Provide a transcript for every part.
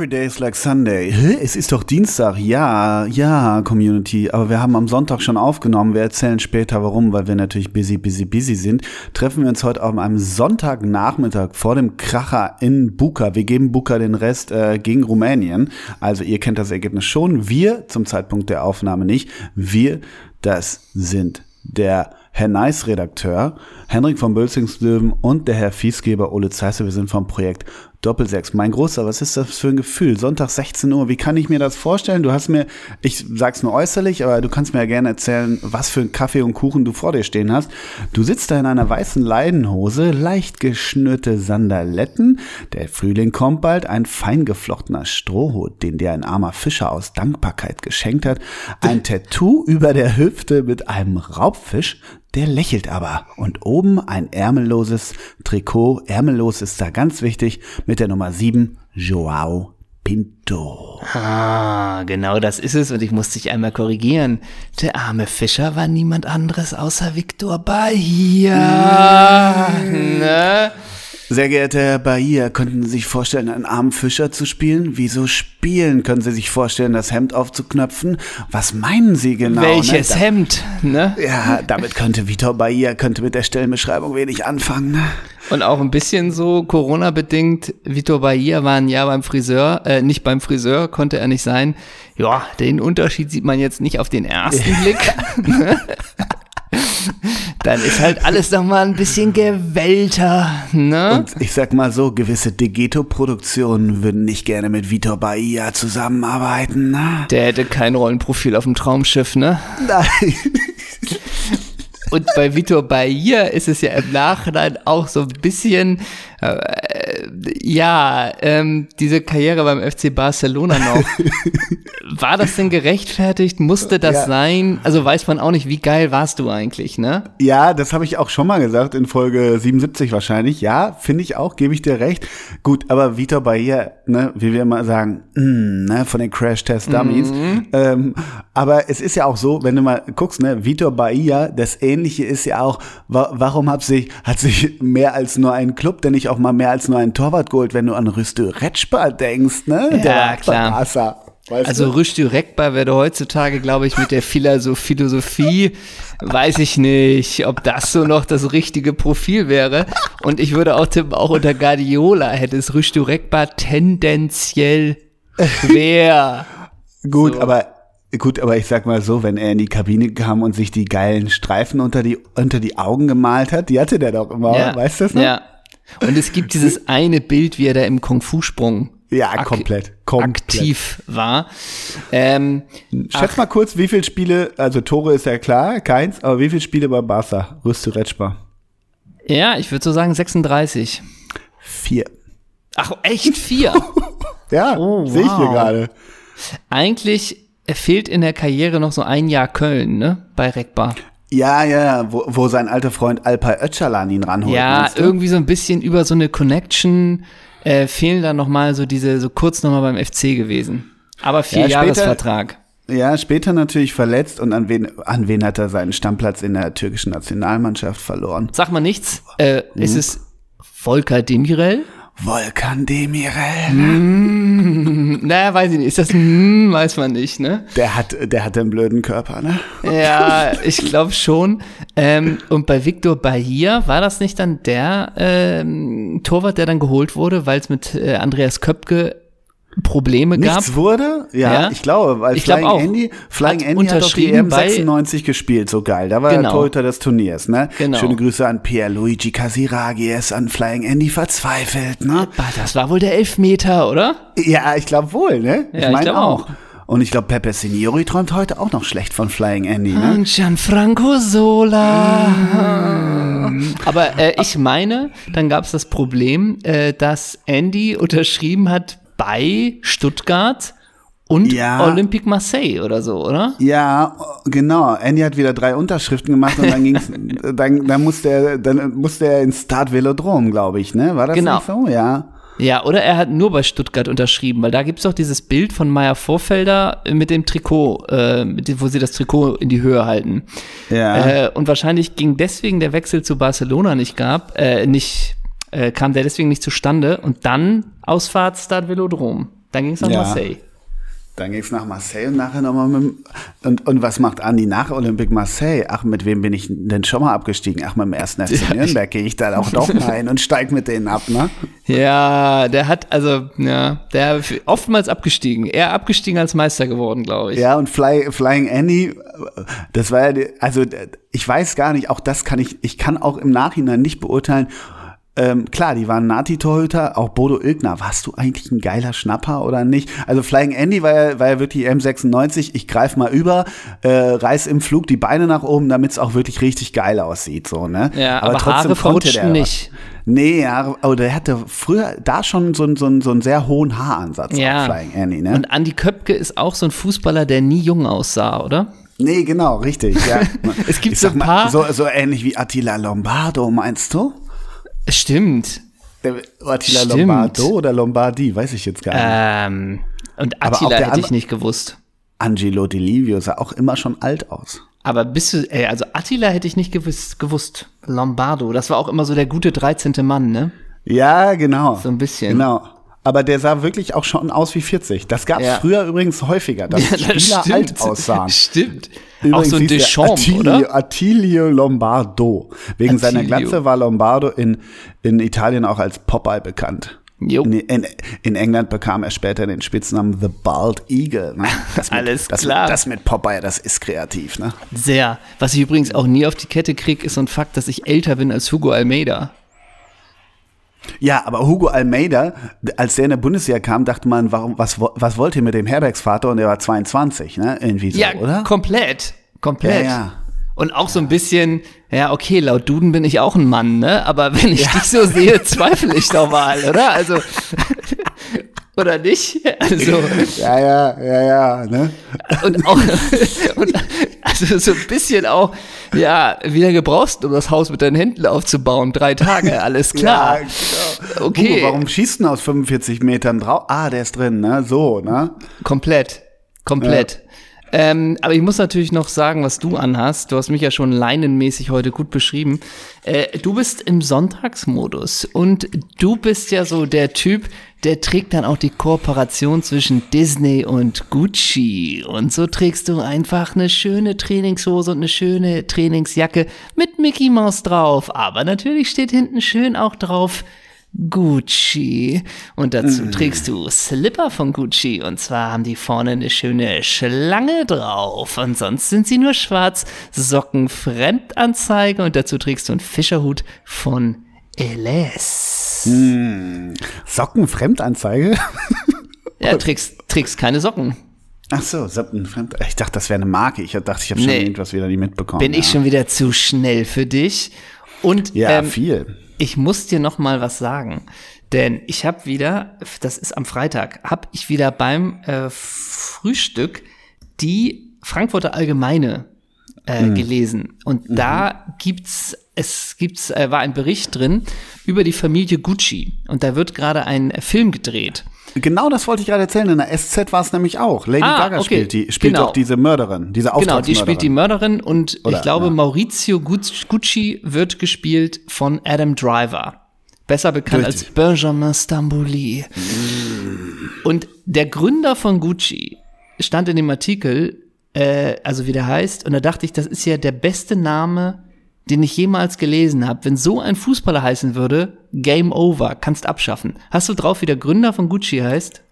Every day is like Sunday. Hä? Es ist doch Dienstag. Ja, ja, Community. Aber wir haben am Sonntag schon aufgenommen. Wir erzählen später warum, weil wir natürlich busy, busy, busy sind. Treffen wir uns heute auf einem Sonntagnachmittag vor dem Kracher in Buka. Wir geben Buka den Rest äh, gegen Rumänien. Also ihr kennt das Ergebnis schon. Wir zum Zeitpunkt der Aufnahme nicht. Wir, das sind der Herr Nice Redakteur, Henrik von Bölzingslöwen und der Herr Fiesgeber Ole Zeisse. Wir sind vom Projekt Doppelsechs. Mein Großer, was ist das für ein Gefühl? Sonntag 16 Uhr, wie kann ich mir das vorstellen? Du hast mir, ich sag's nur äußerlich, aber du kannst mir ja gerne erzählen, was für ein Kaffee und Kuchen du vor dir stehen hast. Du sitzt da in einer weißen Leidenhose, leicht geschnürte Sandaletten, der Frühling kommt bald, ein feingeflochtener Strohhut, den dir ein armer Fischer aus Dankbarkeit geschenkt hat, ein Tattoo über der Hüfte mit einem Raubfisch, der lächelt aber und oben ein ärmelloses Trikot, ärmellos ist da ganz wichtig, mit der Nummer 7, Joao Pinto. Ah, genau das ist es und ich muss dich einmal korrigieren. Der arme Fischer war niemand anderes außer Victor Bahia. Mhm. Ne? Sehr geehrter Herr Bahia, könnten Sie sich vorstellen, einen armen Fischer zu spielen? Wieso spielen? Können Sie sich vorstellen, das Hemd aufzuknöpfen? Was meinen Sie genau? Welches ne? Hemd, ne? Ja, damit könnte Vitor Bahia, könnte mit der Stellenbeschreibung wenig anfangen. Ne? Und auch ein bisschen so Corona-bedingt, Vitor Bahia war ein Jahr beim Friseur, äh, nicht beim Friseur, konnte er nicht sein. Ja, den Unterschied sieht man jetzt nicht auf den ersten Blick. dann ist halt alles nochmal ein bisschen gewellter. Ne? Und ich sag mal so, gewisse Degeto-Produktionen würden nicht gerne mit Vitor Bahia zusammenarbeiten. Ne? Der hätte kein Rollenprofil auf dem Traumschiff, ne? Nein. Und bei Vitor Bahia ist es ja im Nachhinein auch so ein bisschen äh, ja, ähm, diese Karriere beim FC Barcelona noch. war das denn gerechtfertigt? Musste das ja. sein? Also weiß man auch nicht, wie geil warst du eigentlich, ne? Ja, das habe ich auch schon mal gesagt in Folge 77 wahrscheinlich. Ja, finde ich auch, gebe ich dir recht. Gut, aber Vitor Bahia, ne, wie wir immer sagen, mh, hm, ne, von den Crash-Test-Dummies. Mhm. Ähm, aber es ist ja auch so, wenn du mal guckst, ne, Vitor Bahia, das Ähnliche ist ja auch, wa warum hat sich, hat sich mehr als nur ein Club der nicht auch mal mehr als nur ein Torwart geholt, wenn du an Rüstö Retschbar denkst, ne? Ja, Der klar. Barca. Weißt also Rüstü Rekbar wäre heutzutage, glaube ich, mit der Philosophie, weiß ich nicht, ob das so noch das richtige Profil wäre. Und ich würde auch tippen, auch unter Guardiola hätte es Rüstü Rekbar tendenziell schwer. gut, so. aber Gut, aber ich sag mal so, wenn er in die Kabine kam und sich die geilen Streifen unter die, unter die Augen gemalt hat, die hatte der doch immer, ja. weißt du das noch? Ja, und es gibt dieses eine Bild, wie er da im Kung-Fu-Sprung ja, komplett, komplett. aktiv war. Ähm, Schätz mal kurz, wie viele Spiele, also Tore ist ja klar, keins, aber wie viele Spiele bei Barca, Rüste Retschbar? Ja, ich würde so sagen 36. Vier. Ach, echt vier? ja, oh, sehe ich hier gerade. Eigentlich fehlt in der Karriere noch so ein Jahr Köln, ne? Bei Rekbar. Ja, ja, wo, wo sein alter Freund Alpay Öcalan ihn ranholt. Ja, irgendwie so ein bisschen über so eine Connection äh, fehlen da nochmal so diese, so kurz nochmal beim FC gewesen. Aber vier ja, Jahresvertrag. Ja, später natürlich verletzt und an wen, an wen hat er seinen Stammplatz in der türkischen Nationalmannschaft verloren? Sag mal nichts. Äh, mhm. Ist es Volker Demirel? Volkan Demirel. Mm, naja, weiß ich nicht. Ist das mm, weiß man nicht, ne? Der hat, der hat den blöden Körper, ne? Ja, ich glaube schon. Ähm, und bei Victor Bahia war das nicht dann der ähm, Torwart, der dann geholt wurde, weil es mit äh, Andreas Köpke Probleme Nichts gab. Nichts wurde? Ja, ja, ich glaube, weil ich Flying glaub auch. Andy, Flying hat Andy hat doch die EM96 gespielt, so geil. Da war genau. der Torhüter des Turniers, ne? Genau. Schöne Grüße an Pierluigi ist an Flying Andy verzweifelt, ne? Das war wohl der Elfmeter, oder? Ja, ich glaube wohl, ne? Ja, ich meine auch. auch. Und ich glaube, Pepe Signori träumt heute auch noch schlecht von Flying Andy. Ne? Und Gianfranco Sola. Mm. Aber äh, ich meine, dann gab es das Problem, äh, dass Andy unterschrieben hat bei Stuttgart und ja. Olympique Marseille oder so, oder? Ja, genau. Andy hat wieder drei Unterschriften gemacht und dann ging's, dann, dann musste er, dann musste er ins Start Velodrom, glaube ich, ne? War das genau. so? Ja. Ja, oder er hat nur bei Stuttgart unterschrieben, weil da gibt es doch dieses Bild von Meier Vorfelder mit dem Trikot, äh, wo sie das Trikot in die Höhe halten. Ja. Äh, und wahrscheinlich ging deswegen der Wechsel zu Barcelona nicht gab, äh, nicht äh, kam der deswegen nicht zustande. Und dann Ausfahrt Ausfahrtstart Velodrom. Dann ging es nach ja. Marseille. Dann ging es nach Marseille und nachher nochmal mit und, und was macht Andi nach Olympique Marseille? Ach, mit wem bin ich denn schon mal abgestiegen? Ach, mit dem ersten FC ja, Nürnberg gehe ich dann auch doch mal hin und steige mit denen ab, ne? Ja, der hat, also, ja, der oftmals abgestiegen. Eher abgestiegen als Meister geworden, glaube ich. Ja, und Fly, Flying Annie, das war ja, also ich weiß gar nicht, auch das kann ich, ich kann auch im Nachhinein nicht beurteilen, ähm, klar, die waren Nati-Torhüter, auch Bodo Ilgner. Warst du eigentlich ein geiler Schnapper oder nicht? Also Flying Andy war ja, war ja wirklich M96, ich greife mal über, äh, reiß im Flug die Beine nach oben, damit es auch wirklich richtig geil aussieht. So, ne? Ja, aber, aber trotzdem Haare konnte der nicht. Nee, Haare, oh, der hatte früher da schon so, so, so einen sehr hohen Haaransatz ja. Flying Andy. Ne? Und Andy Köpke ist auch so ein Fußballer, der nie jung aussah, oder? Nee, genau, richtig. Ja. es gibt so ein paar. Mal, so, so ähnlich wie Attila Lombardo, meinst du? Stimmt. Attila Stimmt. Lombardo oder Lombardi, weiß ich jetzt gar nicht. Ähm, und Attila hätte ich nicht gewusst. Angelo Di Livio sah auch immer schon alt aus. Aber bist du, ey, also Attila hätte ich nicht gewusst, gewusst. Lombardo, das war auch immer so der gute 13. Mann, ne? Ja, genau. So ein bisschen. Genau aber der sah wirklich auch schon aus wie 40. Das gab es ja. früher übrigens häufiger, dass ja, das Spieler stimmt. alt aussahen. Stimmt. Übrigens auch so ein Deschamps, Attilio, oder? Attilio Lombardo. Wegen Attilio. seiner Glatze war Lombardo in, in Italien auch als Popeye bekannt. In, in, in, England bekam er später den Spitznamen The Bald Eagle. Ne? Das mit, Alles das, klar. Das mit Popeye, das ist kreativ. Ne? Sehr. Was ich übrigens auch nie auf die Kette kriege, ist so ein Fakt, dass ich älter bin als Hugo Almeida. Ja, aber Hugo Almeida, als der in der Bundeswehr kam, dachte man, warum, was, was wollt ihr mit dem Herbergsvater? Und er war 22, ne? Irgendwie so, ja, oder? Komplett, komplett. Ja, ja. Und auch so ein bisschen, ja, okay, laut Duden bin ich auch ein Mann, ne? Aber wenn ich ja. dich so sehe, zweifle ich doch mal, oder? Also, oder nicht? Also, ja, ja, ja, ja. Ne? Und auch, und, also so ein bisschen auch, ja, wie lange brauchst du, um das Haus mit deinen Händen aufzubauen? Drei Tage, alles klar. ja, genau. Okay. Hugo, warum schießt denn aus 45 Metern drauf? Ah, der ist drin, ne? So, ne? Komplett, komplett. Ja. Ähm, aber ich muss natürlich noch sagen, was du anhast. Du hast mich ja schon leinenmäßig heute gut beschrieben. Äh, du bist im Sonntagsmodus und du bist ja so der Typ, der trägt dann auch die Kooperation zwischen Disney und Gucci. Und so trägst du einfach eine schöne Trainingshose und eine schöne Trainingsjacke mit Mickey Mouse drauf. Aber natürlich steht hinten schön auch drauf Gucci. Und dazu mm. trägst du Slipper von Gucci. Und zwar haben die vorne eine schöne Schlange drauf. Und sonst sind sie nur schwarz. Socken Fremdanzeige. Und dazu trägst du einen Fischerhut von LS. Mm. Socken Fremdanzeige? ja, trägst, trägst keine Socken. Ach so, Fremd. Ich dachte, das wäre eine Marke. Ich dachte, ich habe schon nee. irgendwas wieder nicht mitbekommen. Bin ja. ich schon wieder zu schnell für dich? Und ja, ähm, viel. Ich muss dir noch mal was sagen, denn ich habe wieder, das ist am Freitag, habe ich wieder beim äh, Frühstück die Frankfurter Allgemeine äh, mhm. gelesen. Und mhm. da gibt's es gibt's, äh, war ein Bericht drin über die Familie Gucci. Und da wird gerade ein Film gedreht. Genau das wollte ich gerade erzählen. In der SZ war es nämlich auch. Lady ah, Gaga okay. spielt, die, spielt genau. auch diese Mörderin, diese Genau, die spielt die Mörderin und Oder, ich glaube, ja. Maurizio Gucci wird gespielt von Adam Driver. Besser bekannt Richtig. als Benjamin Stambouli. Mm. Und der Gründer von Gucci stand in dem Artikel, äh, also wie der heißt. Und da dachte ich, das ist ja der beste Name, den ich jemals gelesen habe. Wenn so ein Fußballer heißen würde, Game Over, kannst abschaffen. Hast du drauf, wie der Gründer von Gucci heißt?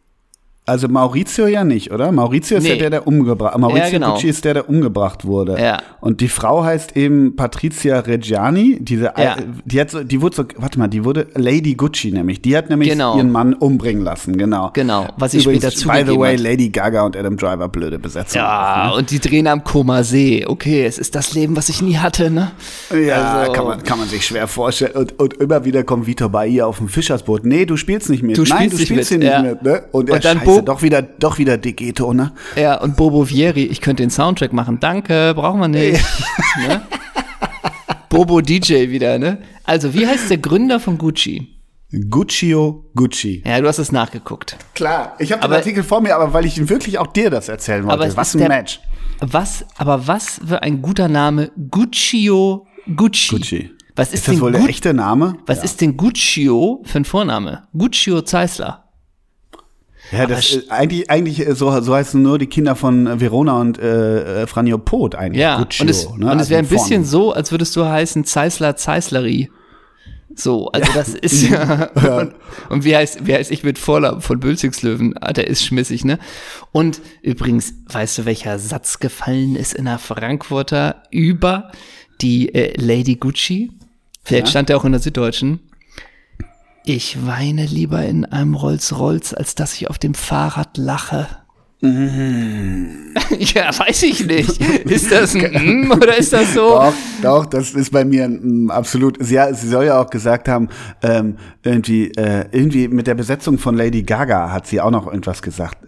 Also Maurizio ja nicht, oder? Maurizio nee. ist ja der, der umgebracht Maurizio ja, genau. Pucci ist der, der umgebracht wurde. Ja. Und die Frau heißt eben Patricia Reggiani. Diese, ja. die hat so, die wurde so, warte mal, die wurde Lady Gucci nämlich. Die hat nämlich genau. ihren Mann umbringen lassen, genau. Genau. Was ich Übrigens, später zugegeben By the way, hat. Lady Gaga und Adam Driver blöde Besetzung. Ja, und die drehen am Koma See. Okay, es ist das Leben, was ich nie hatte, ne? Ja, also. kann, man, kann man sich schwer vorstellen. Und, und immer wieder kommt Vitor Bahia auf dem Fischersboot. Nee, du spielst nicht mit. Du Nein, spielst du spielst hier nicht mit. Ne? Und, und dann Scheiße, doch wieder, doch wieder Degeto, ne? Ja, und Bobo Vieri, ich könnte den Soundtrack machen. Danke, brauchen wir nicht. Ne? Bobo DJ wieder, ne? Also, wie heißt der Gründer von Gucci? Guccio Gucci. Ja, du hast es nachgeguckt. Klar, ich habe den Artikel vor mir, aber weil ich wirklich auch dir das erzählen wollte. was ein der, Match. Was, aber was für ein guter Name Guccio Gucci. Gucci. Was ist, ist das wohl Gu der echte Name? Was ja. ist denn Guccio für ein Vorname? Guccio Zeisler. Ja, das ist, äh, eigentlich, eigentlich äh, so, so heißen nur die Kinder von äh, Verona und äh, Franjo Pot eigentlich. Ja, Guccio, und es, ne? also es wäre ein bisschen so, als würdest du heißen Zeisler Zeisleri. So, also das ist ja. Und, und, wie heißt, wie heißt ich mit Vorlauf von Bülzigslöwen? Ah, der ist schmissig, ne? Und übrigens, weißt du, welcher Satz gefallen ist in der Frankfurter über die äh, Lady Gucci? Vielleicht ja. stand er auch in der Süddeutschen. Ich weine lieber in einem Rolls-Rolls, als dass ich auf dem Fahrrad lache. Mm. ja, weiß ich nicht. Ist das ein genau. M oder ist das so? Doch, doch, das ist bei mir ein, absolut. Sie, sie soll ja auch gesagt haben, ähm, irgendwie, äh, irgendwie mit der Besetzung von Lady Gaga hat sie auch noch irgendwas gesagt.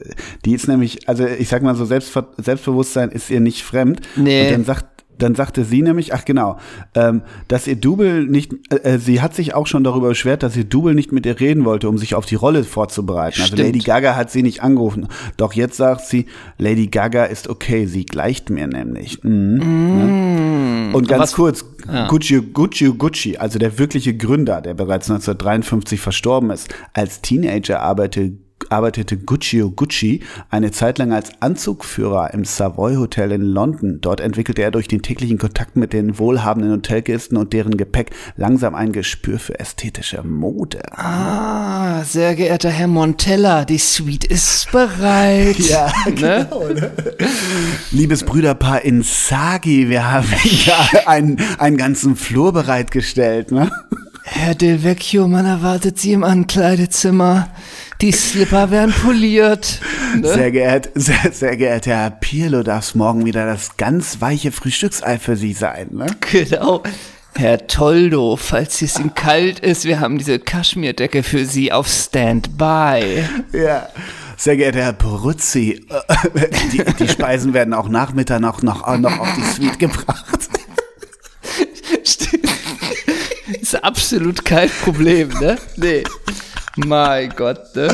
Die ist nämlich, also ich sag mal so, Selbstver Selbstbewusstsein ist ihr nicht fremd. Nee. Und dann sagt dann sagte sie nämlich, ach genau, ähm, dass ihr Double nicht, äh, äh sie hat sich auch schon darüber beschwert, dass ihr Double nicht mit ihr reden wollte, um sich auf die Rolle vorzubereiten. Also Stimmt. Also Lady Gaga hat sie nicht angerufen. Doch jetzt sagt sie, Lady Gaga ist okay, sie gleicht mir nämlich. Mhm. Mm. Ja. Und ganz was, kurz, ja. Gucci, Gucci, Gucci, also der wirkliche Gründer, der bereits 1953 verstorben ist, als Teenager arbeitete arbeitete Guccio oh Gucci eine Zeit lang als Anzugführer im Savoy Hotel in London. Dort entwickelte er durch den täglichen Kontakt mit den wohlhabenden Hotelgästen und deren Gepäck langsam ein Gespür für ästhetische Mode. Ah, sehr geehrter Herr Montella, die Suite ist bereit. ja, ne? genau. Ne? Liebes Brüderpaar in Sagi, wir haben ja einen, einen ganzen Flur bereitgestellt. Ne? Herr Del Vecchio, man erwartet Sie im Ankleidezimmer. Die Slipper werden poliert. Ne? Sehr, geehrt, sehr, sehr geehrter Herr Pirlo, darf es morgen wieder das ganz weiche Frühstücksei für Sie sein, ne? Genau. Herr Toldo, falls es Ihnen kalt ist, wir haben diese Kaschmirdecke für Sie auf Standby. Ja. Sehr geehrter Herr Poruzzi, äh, die, die Speisen werden auch nach Mitternacht noch, noch auf die Suite gebracht. Stimmt. Kids absolut kein Problem, ne? Nee. Mein Gott, ne?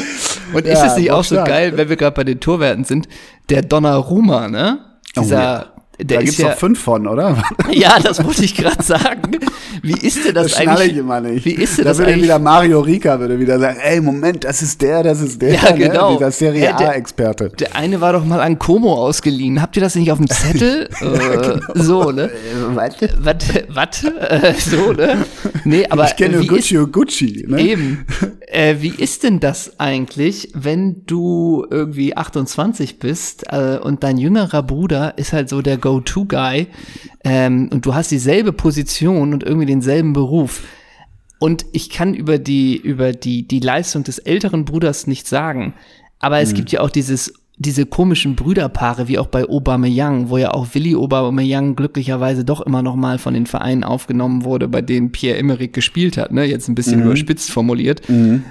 Und ja, ist es nicht auch so stark. geil, wenn wir gerade bei den Torwerten sind, der Donnarumma, ne? Oh Dieser oh, ja der da gibt es ja, doch fünf von, oder? Ja, das wollte ich gerade sagen. Wie ist denn das, das eigentlich? Ich immer nicht. Wie ist denn da das würde eigentlich? wieder Mario Rika würde wieder sagen, ey, Moment, das ist der, das ist der, ja, ne? genau. ne? dieser Serie ja, A-Experte. Der, der, eine war doch mal an Como ausgeliehen. Habt ihr das nicht auf dem Zettel? ja, äh, genau. So, ne? Äh, warte. Warte, warte. Äh, so, ne? Nee, aber ich kenne Gucci ist, Gucci, ne? Eben. Äh, wie ist denn das eigentlich, wenn du irgendwie 28 bist äh, und dein jüngerer Bruder ist halt so der Go-To-Guy ähm, und du hast dieselbe Position und irgendwie denselben Beruf. Und ich kann über die, über die, die Leistung des älteren Bruders nichts sagen. Aber es mhm. gibt ja auch dieses, diese komischen Brüderpaare, wie auch bei Aubameyang, wo ja auch Willi Aubameyang glücklicherweise doch immer noch mal von den Vereinen aufgenommen wurde, bei denen Pierre Emmerich gespielt hat, ne? Jetzt ein bisschen mhm. überspitzt formuliert. Mhm.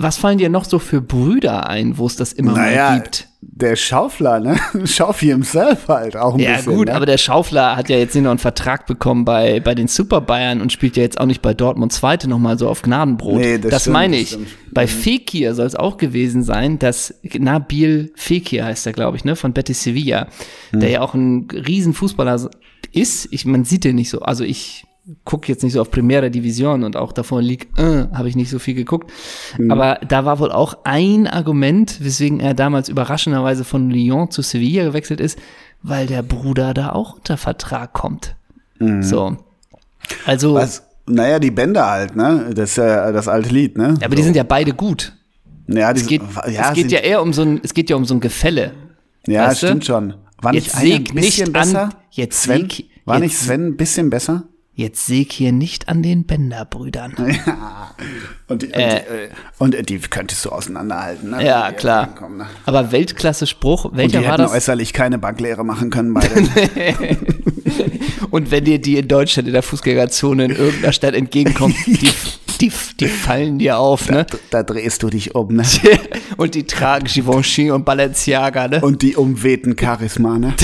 Was fallen dir noch so für Brüder ein, wo es das immer naja, mal gibt? Der Schaufler, ne? Schaufi himself halt auch ein ja, bisschen. Ja, gut, ne? aber der Schaufler hat ja jetzt nicht noch einen Vertrag bekommen bei, bei den Super Bayern und spielt ja jetzt auch nicht bei Dortmund Zweite nochmal so auf Gnadenbrot. Nee, das, das stimmt, meine ich. Stimmt. Bei Fekir soll es auch gewesen sein, dass Nabil Fekir heißt er, glaube ich, ne? Von Betis Sevilla, hm. der ja auch ein Riesenfußballer ist. Ich, man sieht den nicht so. Also ich gucke jetzt nicht so auf Primera Division und auch davor League äh, habe ich nicht so viel geguckt. Mhm. Aber da war wohl auch ein Argument, weswegen er damals überraschenderweise von Lyon zu Sevilla gewechselt ist, weil der Bruder da auch unter Vertrag kommt. Mhm. So. Also. Was? Naja, die Bänder halt, ne? Das ist ja das alte Lied, ne? Ja, aber so. die sind ja beide gut. Ja, die, es geht, ja, es geht ja eher um so ein, es geht ja um so ein Gefälle. Ja, stimmt du? schon. War jetzt nicht ein bisschen besser? An, jetzt Sven, war jetzt, nicht Sven ein bisschen besser? jetzt säg hier nicht an den Bänderbrüdern. Ja. Und, und, äh, und, die könntest du auseinanderhalten. Ne? Ja, klar. ne? Aber Weltklasse-Spruch, welcher und die war das? äußerlich keine Banklehre machen können beide. und wenn dir die in Deutschland in der Fußgängerzone in irgendeiner Stadt entgegenkommt, die, die, die fallen dir auf, da, ne? Da, drehst du dich um, ne? und die tragen Givenchy und Balenciaga, ne? Und die umwehten Charisma, ne?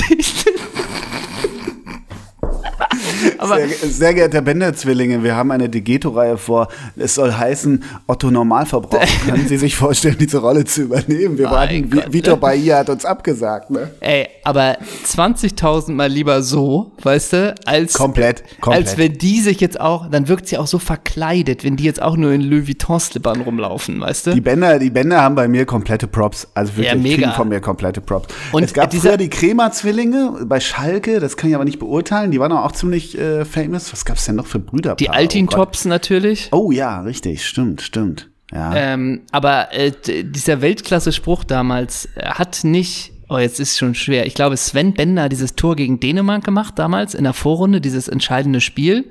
sehr, sehr geehrter Bender-Zwillinge, wir haben eine Degeto-Reihe vor. Es soll heißen Otto Normalverbraucher. Können Sie sich vorstellen, diese Rolle zu übernehmen? Wir warten, ne? Vitor Bahia hat uns abgesagt. Ne? Ey, aber 20.000 Mal lieber so, weißt du, als, komplett, komplett. als wenn die sich jetzt auch, dann wirkt sie auch so verkleidet, wenn die jetzt auch nur in Louis Vuitton-Slippern rumlaufen, weißt du? Die Bänder, die Bänder haben bei mir komplette Props. Also wirklich, ja, mega. von mir komplette Props. Und es gab dieser, früher die Kremer-Zwillinge bei Schalke, das kann ich aber nicht beurteilen, die waren auch ziemlich äh, famous. Was gab es denn noch für Brüder? Die Altintops oh natürlich. Oh ja, richtig, stimmt, stimmt. Ja. Ähm, aber äh, dieser Weltklasse-Spruch damals äh, hat nicht Oh, jetzt ist schon schwer. Ich glaube, Sven Bender hat dieses Tor gegen Dänemark gemacht damals in der Vorrunde, dieses entscheidende Spiel.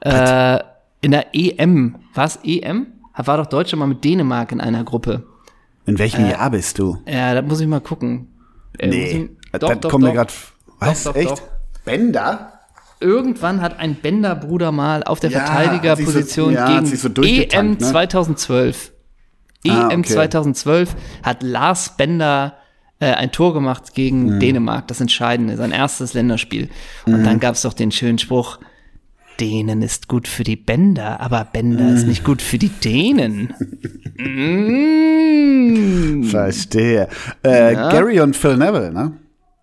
Äh, in der EM. Was? EM? War doch Deutschland mal mit Dänemark in einer Gruppe. In welchem äh, Jahr bist du? Ja, da muss ich mal gucken. Äh, nee, ich, äh, doch, das doch, kommt doch, mir gerade. Was? Doch, echt? Bender? irgendwann hat ein Bender-Bruder mal auf der ja, Verteidigerposition so, ja, gegen so EM e ne? 2012. E ah, EM okay. 2012 hat Lars Bender äh, ein Tor gemacht gegen mhm. Dänemark, das Entscheidende, sein erstes Länderspiel. Und mhm. dann gab es doch den schönen Spruch, Dänen ist gut für die Bänder, aber Bänder mm. ist mhm. nicht gut für die Dänen. mm. Verstehe. Äh, ja. Gary und Phil Neville, ne?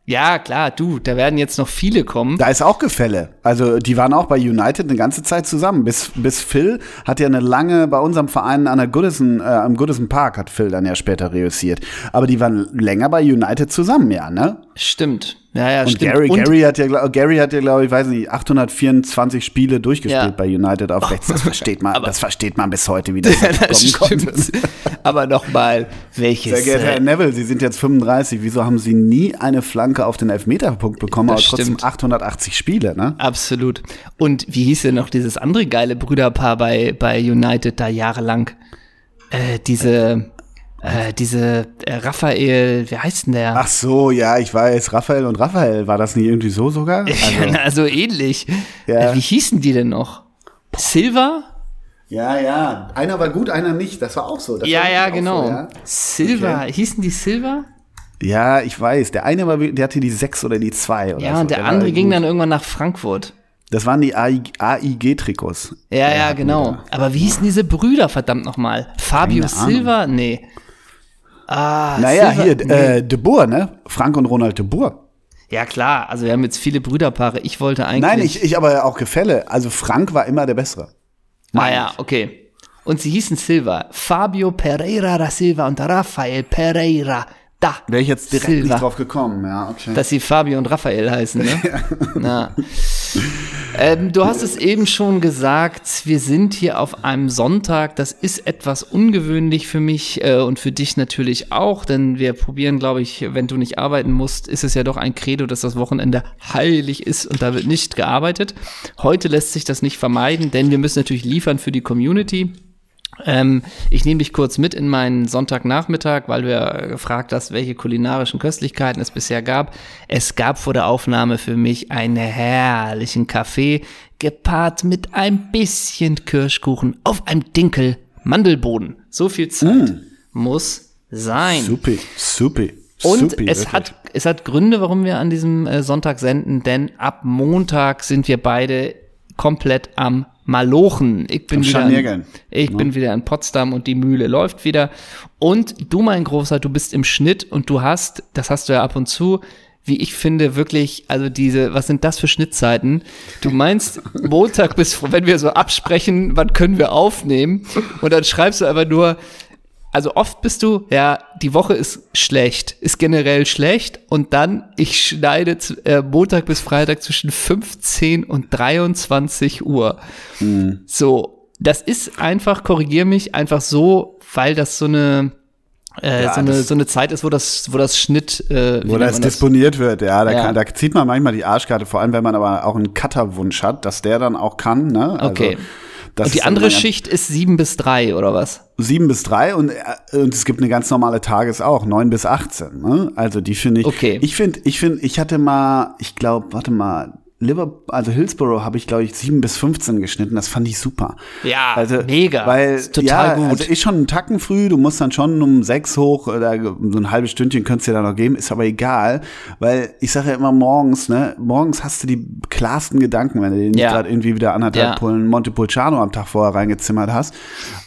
Ja, klar, du, da werden jetzt noch viele kommen. Da ist auch Gefälle. Also, die waren auch bei United eine ganze Zeit zusammen. Bis, bis Phil hat ja eine lange bei unserem Verein an der Goodison, äh, am Goodison Park hat Phil dann ja später reüssiert. Aber die waren länger bei United zusammen, ja, ne? Stimmt. Ja, ja, und stimmt. Gary, und Gary hat ja, Gary hat ja, glaube ich, weiß nicht, 824 Spiele durchgespielt ja. bei United auf oh. rechts. Das versteht man, aber, das versteht man bis heute, wie das, das kommt. Aber nochmal, welches? Sehr geehrter äh, Herr Neville, Sie sind jetzt 35. Wieso haben Sie nie eine Flanke auf den Elfmeterpunkt bekommen, aber trotzdem stimmt. 880 Spiele, ne? Absolut. Und wie hieß denn noch dieses andere geile Brüderpaar bei, bei United da jahrelang? Äh, diese, äh, diese äh, Raphael, wie heißt denn der? Ach so, ja, ich weiß, Raphael und Raphael, war das nicht irgendwie so sogar? Also, also ähnlich. Ja. Äh, wie hießen die denn noch? Silver? Ja, ja, einer war gut, einer nicht, das war auch so. Das ja, ja, genau. So, ja? Silver, okay. hießen die Silver? Ja, ich weiß, der eine war, der hatte die 6 oder die 2 oder Ja, so. und der, der andere ging gut. dann irgendwann nach Frankfurt. Das waren die AIG-Trikots. Ja, ja, genau. Aber wie hießen diese Brüder, verdammt nochmal? Fabio Silva? Nee. Ah, naja, Silver hier, äh, nee. äh, De Boer, ne? Frank und Ronald De Boer. Ja, klar. Also, wir haben jetzt viele Brüderpaare. Ich wollte eigentlich. Nein, ich, ich aber auch Gefälle. Also, Frank war immer der Bessere. Ah, ja, okay. Und sie hießen Silva. Fabio Pereira da Silva und Rafael Pereira da. Wäre ich jetzt direkt Silva. nicht drauf gekommen, ja, okay. Dass sie Fabio und Raphael heißen, ne? ja. ähm, du hast es eben schon gesagt, wir sind hier auf einem Sonntag. Das ist etwas ungewöhnlich für mich äh, und für dich natürlich auch, denn wir probieren, glaube ich, wenn du nicht arbeiten musst, ist es ja doch ein Credo, dass das Wochenende heilig ist und da wird nicht gearbeitet. Heute lässt sich das nicht vermeiden, denn wir müssen natürlich liefern für die Community. Ähm, ich nehme dich kurz mit in meinen Sonntagnachmittag, weil du ja gefragt hast, welche kulinarischen Köstlichkeiten es bisher gab. Es gab vor der Aufnahme für mich einen herrlichen Kaffee, gepaart mit ein bisschen Kirschkuchen auf einem Dinkel Mandelboden. So viel Zeit mm. muss sein. Super, super. Und Supi, es hat, es hat Gründe, warum wir an diesem äh, Sonntag senden, denn ab Montag sind wir beide komplett am Malochen. Ich bin, wieder in, ich ja. bin wieder in Potsdam und die Mühle läuft wieder. Und du, mein Großer, du bist im Schnitt und du hast, das hast du ja ab und zu, wie ich finde, wirklich, also diese, was sind das für Schnittzeiten? Du meinst Montag bis, wenn wir so absprechen, wann können wir aufnehmen? Und dann schreibst du aber nur, also oft bist du, ja, die Woche ist schlecht, ist generell schlecht und dann, ich schneide äh, Montag bis Freitag zwischen 15 und 23 Uhr. Mhm. So, das ist einfach, korrigier mich, einfach so, weil das so eine, äh, ja, so, eine, so eine Zeit ist, wo das, wo das Schnitt. Äh, wo das, das disponiert wird, ja. Da, ja. Kann, da zieht man manchmal die Arschkarte, vor allem wenn man aber auch einen Cutterwunsch hat, dass der dann auch kann. Ne? Also, okay. Das und die andere Schicht ist sieben bis drei oder was? Sieben bis drei und, äh, und es gibt eine ganz normale Tages auch, neun bis 18. Ne? Also die finde ich. Okay. Ich finde, ich finde, ich hatte mal, ich glaube, warte mal, Liverpool, also Hillsborough habe ich, glaube ich, 7 bis 15 geschnitten. Das fand ich super. Ja, also, mega. Weil, ist total ja, gut. Also ist schon ein Tacken früh, du musst dann schon um 6 hoch, oder äh, so ein halbes Stündchen könntest du dir da noch geben, ist aber egal. Weil ich sage ja immer morgens, ne, morgens hast du die klarsten Gedanken, wenn du den ja. gerade irgendwie wieder anderthalb ja. Pullen Montepulciano am Tag vorher reingezimmert hast.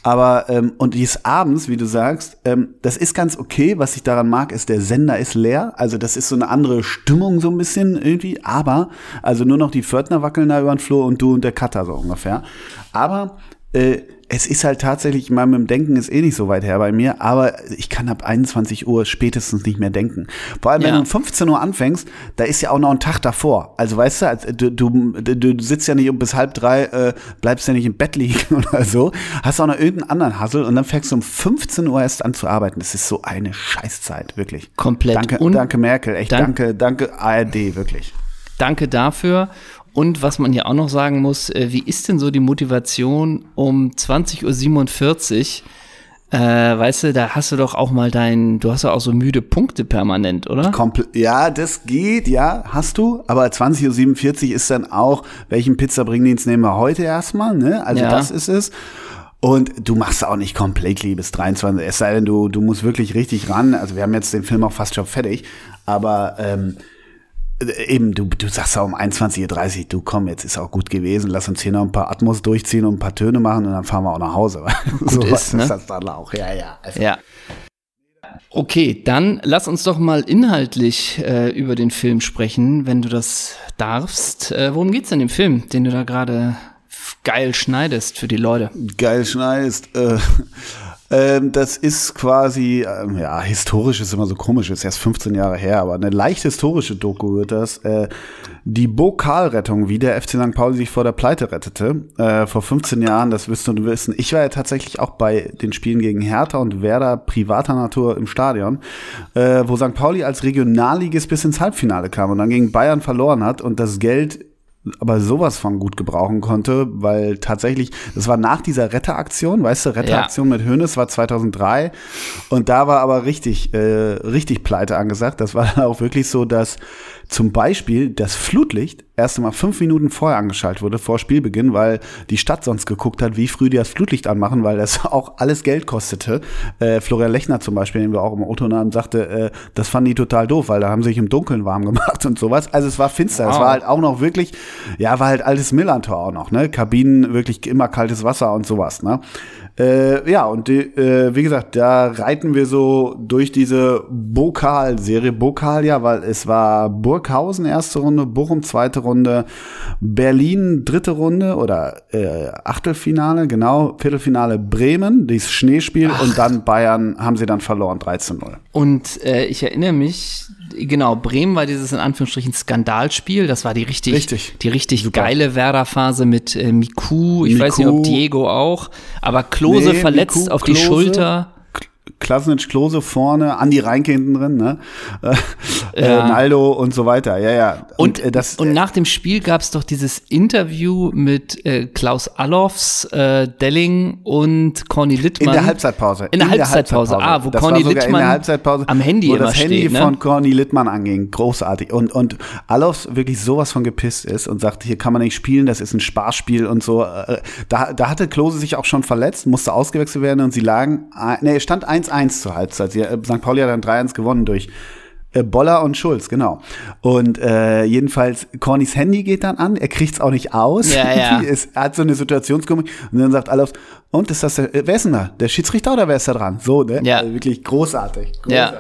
Aber, ähm, und dies abends, wie du sagst, ähm, das ist ganz okay. Was ich daran mag, ist, der Sender ist leer. Also, das ist so eine andere Stimmung, so ein bisschen irgendwie. Aber, also nur noch die Pförtner wackeln da über den Flur und du und der Cutter, so ungefähr. Aber, äh, es ist halt tatsächlich, ich meine, mit dem Denken ist eh nicht so weit her bei mir, aber ich kann ab 21 Uhr spätestens nicht mehr denken. Vor allem, ja. wenn du um 15 Uhr anfängst, da ist ja auch noch ein Tag davor. Also weißt du, du, du, du sitzt ja nicht um bis halb drei, äh, bleibst ja nicht im Bett liegen oder so, hast auch noch irgendeinen anderen Hassel und dann fängst du um 15 Uhr erst an zu arbeiten. Das ist so eine Scheißzeit, wirklich. Komplett. Danke, danke Merkel, echt dank danke, danke ARD, wirklich. Danke dafür. Und was man hier auch noch sagen muss, äh, wie ist denn so die Motivation um 20.47 Uhr? Äh, weißt du, da hast du doch auch mal deinen, du hast ja auch so müde Punkte permanent, oder? Kompl ja, das geht, ja, hast du. Aber 20.47 Uhr ist dann auch, welchen Pizzabringdienst nehmen wir heute erstmal, ne? Also ja. das ist es. Und du machst auch nicht komplett liebes 23, es sei denn, du, du musst wirklich richtig ran. Also wir haben jetzt den Film auch fast schon fertig. Aber ähm, äh, eben, du, du sagst ja um 21.30 Uhr, du komm, jetzt ist auch gut gewesen, lass uns hier noch ein paar Atmos durchziehen und ein paar Töne machen und dann fahren wir auch nach Hause. so ist, ne? ist das dann auch, ja, ja. Also. ja. Okay, dann lass uns doch mal inhaltlich äh, über den Film sprechen, wenn du das darfst. Äh, worum es denn im Film, den du da gerade geil schneidest für die Leute? Geil schneidest, äh, ähm, das ist quasi, ähm, ja, historisch ist immer so komisch, ist erst 15 Jahre her, aber eine leicht historische Doku wird das. Äh, die Bokalrettung, wie der FC St. Pauli sich vor der Pleite rettete, äh, vor 15 Jahren, das wirst du wissen. Ich war ja tatsächlich auch bei den Spielen gegen Hertha und Werder privater Natur im Stadion, äh, wo St. Pauli als Regionalligist bis ins Halbfinale kam und dann gegen Bayern verloren hat und das Geld aber sowas von gut gebrauchen konnte, weil tatsächlich, das war nach dieser Retteraktion, weißt du, Retteraktion ja. mit Hönes war 2003 und da war aber richtig, äh, richtig Pleite angesagt. Das war auch wirklich so, dass zum Beispiel das Flutlicht erst einmal fünf Minuten vorher angeschaltet wurde, vor Spielbeginn, weil die Stadt sonst geguckt hat, wie früh die das Flutlicht anmachen, weil das auch alles Geld kostete. Äh, Florian Lechner zum Beispiel, den wir auch im Autonamen sagte, äh, das fanden die total doof, weil da haben sie sich im Dunkeln warm gemacht und sowas. Also es war finster. Wow. Es war halt auch noch wirklich, ja, war halt altes Millantor auch noch, ne? Kabinen, wirklich immer kaltes Wasser und sowas, ne? Äh, ja, und die, äh, wie gesagt, da reiten wir so durch diese Bokal-Serie. Bokal, ja, weil es war Burg Burghausen erste Runde, Bochum zweite Runde, Berlin dritte Runde oder äh, Achtelfinale, genau, Viertelfinale Bremen, dieses Schneespiel Ach. und dann Bayern haben sie dann verloren, 13-0. Und äh, ich erinnere mich, genau, Bremen war dieses in Anführungsstrichen Skandalspiel, das war die richtig, richtig. die richtig geile Werder-Phase mit äh, Miku, ich Miku. weiß nicht, ob Diego auch, aber Klose nee, verletzt Miku, auf die Schulter. Klasnitsch, Klose vorne, Andi Reinke hinten drin, ne? Äh, ja. Ronaldo und so weiter, ja, ja. Und, und, äh, das, und äh, nach dem Spiel gab es doch dieses Interview mit äh, Klaus Allofs, äh, Delling und Corny Littmann. In der Halbzeitpause. In der, in der Halbzeitpause. Halbzeitpause. ah, wo das Corny Littmann am Handy wo das Handy steht, ne? von Corny Littmann anging, großartig. Und, und Allofs wirklich sowas von gepisst ist und sagt, hier kann man nicht spielen, das ist ein Sparspiel und so. Da, da hatte Klose sich auch schon verletzt, musste ausgewechselt werden und sie lagen, ne, er stand 1-1 zur Halbzeit. St. Äh, Pauli hat dann 3-1 gewonnen durch äh, Boller und Schulz, genau. Und äh, jedenfalls, Cornys Handy geht dann an, er kriegt es auch nicht aus. Ja, ja. Ist, er hat so eine Situationskomik und dann sagt Alofs, und ist das der, äh, wer ist denn da? Der Schiedsrichter oder wer ist da dran? So, ne? Ja. Also wirklich großartig. großartig. Ja.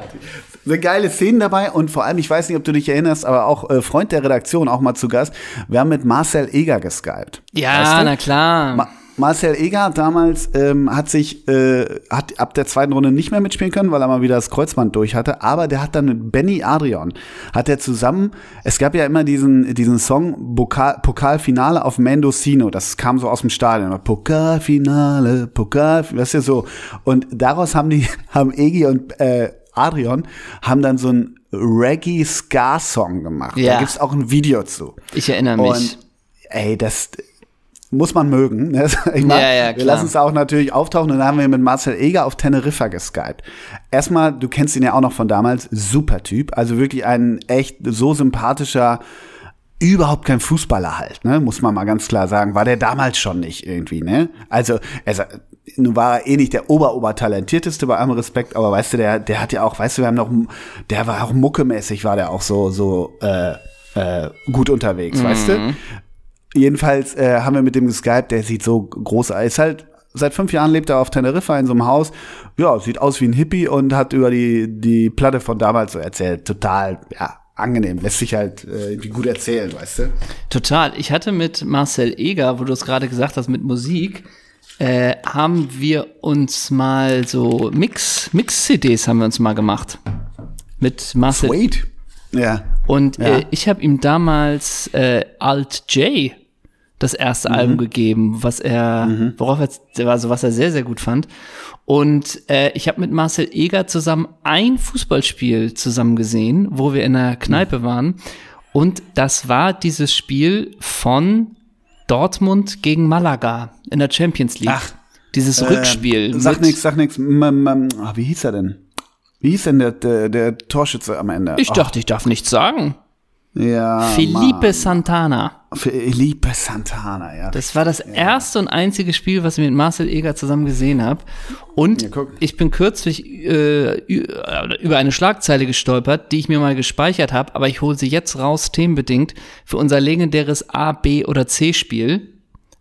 So geile Szene dabei und vor allem, ich weiß nicht, ob du dich erinnerst, aber auch äh, Freund der Redaktion, auch mal zu Gast, wir haben mit Marcel Eger geskypt. Ja, weißt du? na klar. Ma Marcel Eger damals ähm, hat sich äh, hat ab der zweiten Runde nicht mehr mitspielen können, weil er mal wieder das Kreuzband durch hatte. Aber der hat dann mit Benny Adrian hat er zusammen. Es gab ja immer diesen diesen Song Pokal, Pokalfinale auf Mendocino. Das kam so aus dem Stadion. Pokalfinale, Pokal, das ist ja so. Und daraus haben die haben Egi und äh, Adrian haben dann so ein Reggae Ska Song gemacht. Ja. Da gibt's auch ein Video zu. Ich erinnere mich. Und, ey, das muss man mögen. Ne? ich mein, ja, ja, wir lassen es auch natürlich auftauchen. Und dann haben wir mit Marcel Eger auf Teneriffa geskypt. Erstmal, du kennst ihn ja auch noch von damals, super Typ. Also wirklich ein echt so sympathischer, überhaupt kein Fußballer halt, ne? Muss man mal ganz klar sagen. War der damals schon nicht irgendwie, ne? Also, er nun war er eh nicht der ober-ober-talentierteste bei allem Respekt, aber weißt du, der, der hat ja auch, weißt du, wir haben noch, der war auch muckemäßig, war der auch so, so, äh, äh, gut unterwegs, mhm. weißt du? Mhm. Jedenfalls äh, haben wir mit dem geskypt, der sieht so groß aus. Ist halt, seit fünf Jahren lebt er auf Teneriffa in so einem Haus. Ja, sieht aus wie ein Hippie und hat über die, die Platte von damals so erzählt. Total, ja, angenehm, lässt sich halt äh, gut erzählen, weißt du? Total. Ich hatte mit Marcel Eger, wo du es gerade gesagt hast, mit Musik, äh, haben wir uns mal so Mix, Mix-CDs haben wir uns mal gemacht. Mit Marcel. Sweet. Ja. Und äh, ja. Äh, ich habe ihm damals äh, Alt J das erste mhm. Album gegeben, was er, mhm. worauf er, also was er sehr, sehr gut fand. Und äh, ich habe mit Marcel Eger zusammen ein Fußballspiel zusammen gesehen, wo wir in der mhm. Kneipe waren. Und das war dieses Spiel von Dortmund gegen Malaga in der Champions League. Ach, dieses äh, Rückspiel. Sag nix, sag nix. Ah, wie hieß er denn? Wie hieß denn der, der, der Torschütze am Ende? Ich Ach. dachte, ich darf nichts sagen. Ja. Felipe Mann. Santana für Felipe Santana, ja. Das war das erste und einzige Spiel, was ich mit Marcel Eger zusammen gesehen habe. Und ja, ich bin kürzlich äh, äh, über eine Schlagzeile gestolpert, die ich mir mal gespeichert habe, aber ich hole sie jetzt raus, themenbedingt, für unser legendäres A, B oder C-Spiel. Mhm.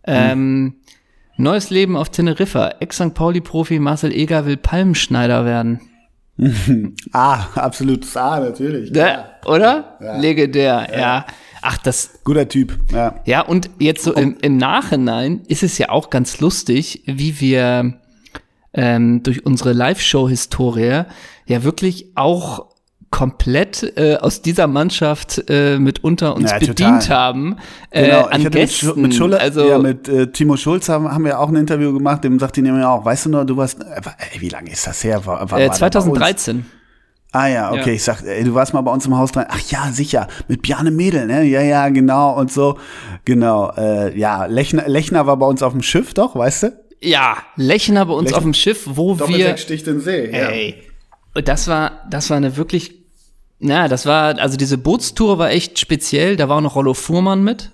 Ähm, neues Leben auf Teneriffa. Ex-St. Pauli-Profi Marcel Eger will Palmenschneider werden. ah, absolutes A, natürlich. Da, ne? oder? Legendär, ja. Ach, das. Guter Typ, ja. Ja, und jetzt so im, im Nachhinein ist es ja auch ganz lustig, wie wir ähm, durch unsere Live-Show-Historie ja wirklich auch komplett äh, aus dieser Mannschaft äh, mitunter uns ja, bedient total. haben. Äh, genau. an Gästen. Mit, Sch mit, also, ja, mit äh, Timo Schulz haben, haben wir auch ein Interview gemacht, dem sagt die nämlich auch, weißt du nur, du warst, äh, wie lange ist das her? War, war, äh, 2013. Ah ja, okay, ja. ich sag, ey, du warst mal bei uns im Haus dran. Ach ja, sicher, mit Bjarne Mädel, ne? Ja, ja, genau und so. Genau, äh, ja, Lechner, Lechner war bei uns auf dem Schiff, doch, weißt du? Ja, Lechner bei uns Lechner. auf dem Schiff, wo Doppel wir sticht den See. Ey, ja. das war, das war eine wirklich, na, das war, also diese Bootstour war echt speziell. Da war auch noch Rollo Fuhrmann mit,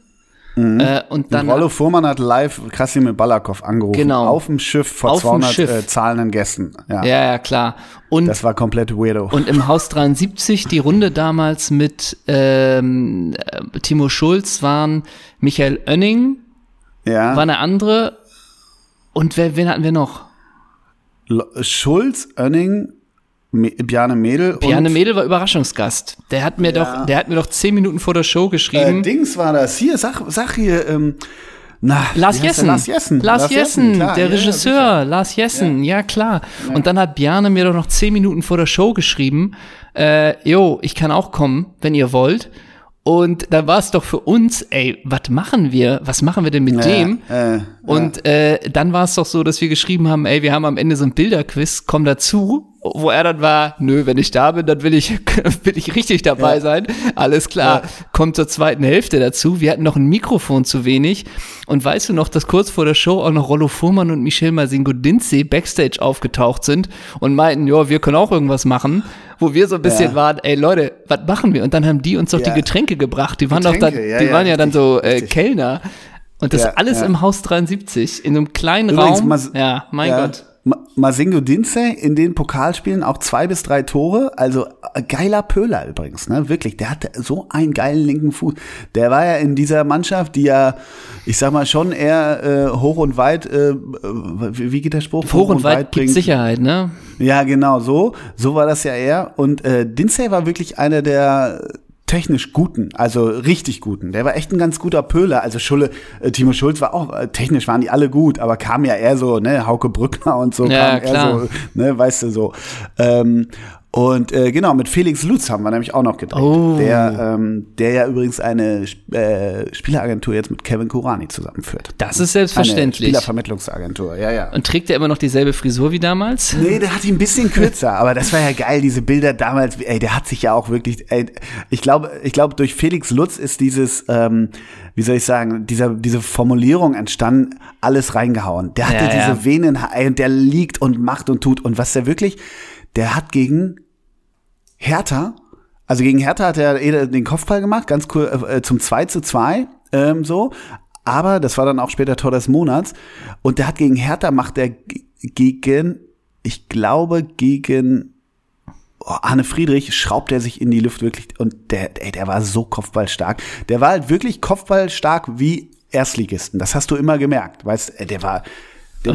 Mhm. Äh, und dann. Und Rollo Fuhrmann hat live Krasimir Balakov angerufen. Genau. Auf dem Schiff vor auf 200 Schiff. Äh, zahlenden Gästen. Ja. ja, ja, klar. Und, das war komplett weirdo. Und im Haus 73, die Runde damals mit ähm, äh, Timo Schulz waren Michael Oenning, ja. war eine andere. Und wer, wen hatten wir noch? Schulz, Oenning, Me Bjarne Mädel. Bjarne Mädel war Überraschungsgast. Der hat mir ja. doch, der hat mir doch zehn Minuten vor der Show geschrieben. Äh, Dings war das. Hier, sag, sag hier, ähm, na, Lars Jessen. Lars Jessen. Lars Jessen, klar, der ja, Regisseur, ja, Lars Jessen, ja, klar. Und dann hat Bjarne mir doch noch zehn Minuten vor der Show geschrieben, äh, yo, ich kann auch kommen, wenn ihr wollt. Und da war es doch für uns, ey, was machen wir? Was machen wir denn mit ja, dem? Äh, und ja. äh, dann war es doch so, dass wir geschrieben haben, ey, wir haben am Ende so ein Bilderquiz, komm dazu wo er dann war, nö, wenn ich da bin, dann will ich, will ich richtig dabei ja. sein. Alles klar, ja. kommt zur zweiten Hälfte dazu. Wir hatten noch ein Mikrofon zu wenig. Und weißt du noch, dass kurz vor der Show auch noch Rollo Fuhrmann und Michel Masingodinze backstage aufgetaucht sind und meinten, ja, wir können auch irgendwas machen. Wo wir so ein bisschen ja. waren, ey Leute, was machen wir? Und dann haben die uns doch die Getränke gebracht. Die waren Getränke, doch dann, die waren ja dann so äh, Kellner. Und das alles im Haus 73, in einem kleinen Übrigens, Raum. Mas ja, mein Gott. Masingo Dinze in den Pokalspielen auch zwei bis drei Tore. Also äh, geiler Pöhler übrigens, ne? Wirklich, der hatte so einen geilen linken Fuß. Der war ja in dieser Mannschaft, die ja, ich sag mal, schon eher äh, hoch und weit, äh, wie geht der Spruch? Hoch, hoch und, und, weit, weit bringt Sicherheit, ne? Ja, genau, so. So war das ja eher. Und äh, Dinze war wirklich einer der technisch guten, also richtig guten. Der war echt ein ganz guter Pöhler. Also Schulle, äh, Timo Schulz war auch, äh, technisch waren die alle gut, aber kam ja eher so, ne, Hauke Brückner und so, ja, kam klar. eher so, ne, weißt du so. Ähm, und äh, genau, mit Felix Lutz haben wir nämlich auch noch gedreht. Oh. Der, ähm, der ja übrigens eine äh, Spieleragentur jetzt mit Kevin Kurani zusammenführt. Das ist selbstverständlich. Eine Spielervermittlungsagentur, ja, ja. Und trägt er immer noch dieselbe Frisur wie damals? Nee, der hat ihn ein bisschen kürzer, aber das war ja geil, diese Bilder damals. Ey, der hat sich ja auch wirklich, ey, ich glaube, ich glaube, durch Felix Lutz ist dieses, ähm, wie soll ich sagen, dieser, diese Formulierung entstanden, alles reingehauen. Der hatte ja, ja. diese Venen, ey, und der liegt und macht und tut und was der wirklich, der hat gegen Hertha, also gegen Hertha hat er eh den Kopfball gemacht, ganz cool, äh, äh zum 2 zu 2, ähm, so. Aber das war dann auch später Tor des Monats. Und der hat gegen Hertha macht er gegen, ich glaube, gegen oh, Arne Friedrich schraubt er sich in die Luft wirklich. Und der, ey, der war so kopfballstark. Der war halt wirklich kopfballstark wie Erstligisten. Das hast du immer gemerkt. Weißt, äh, der war,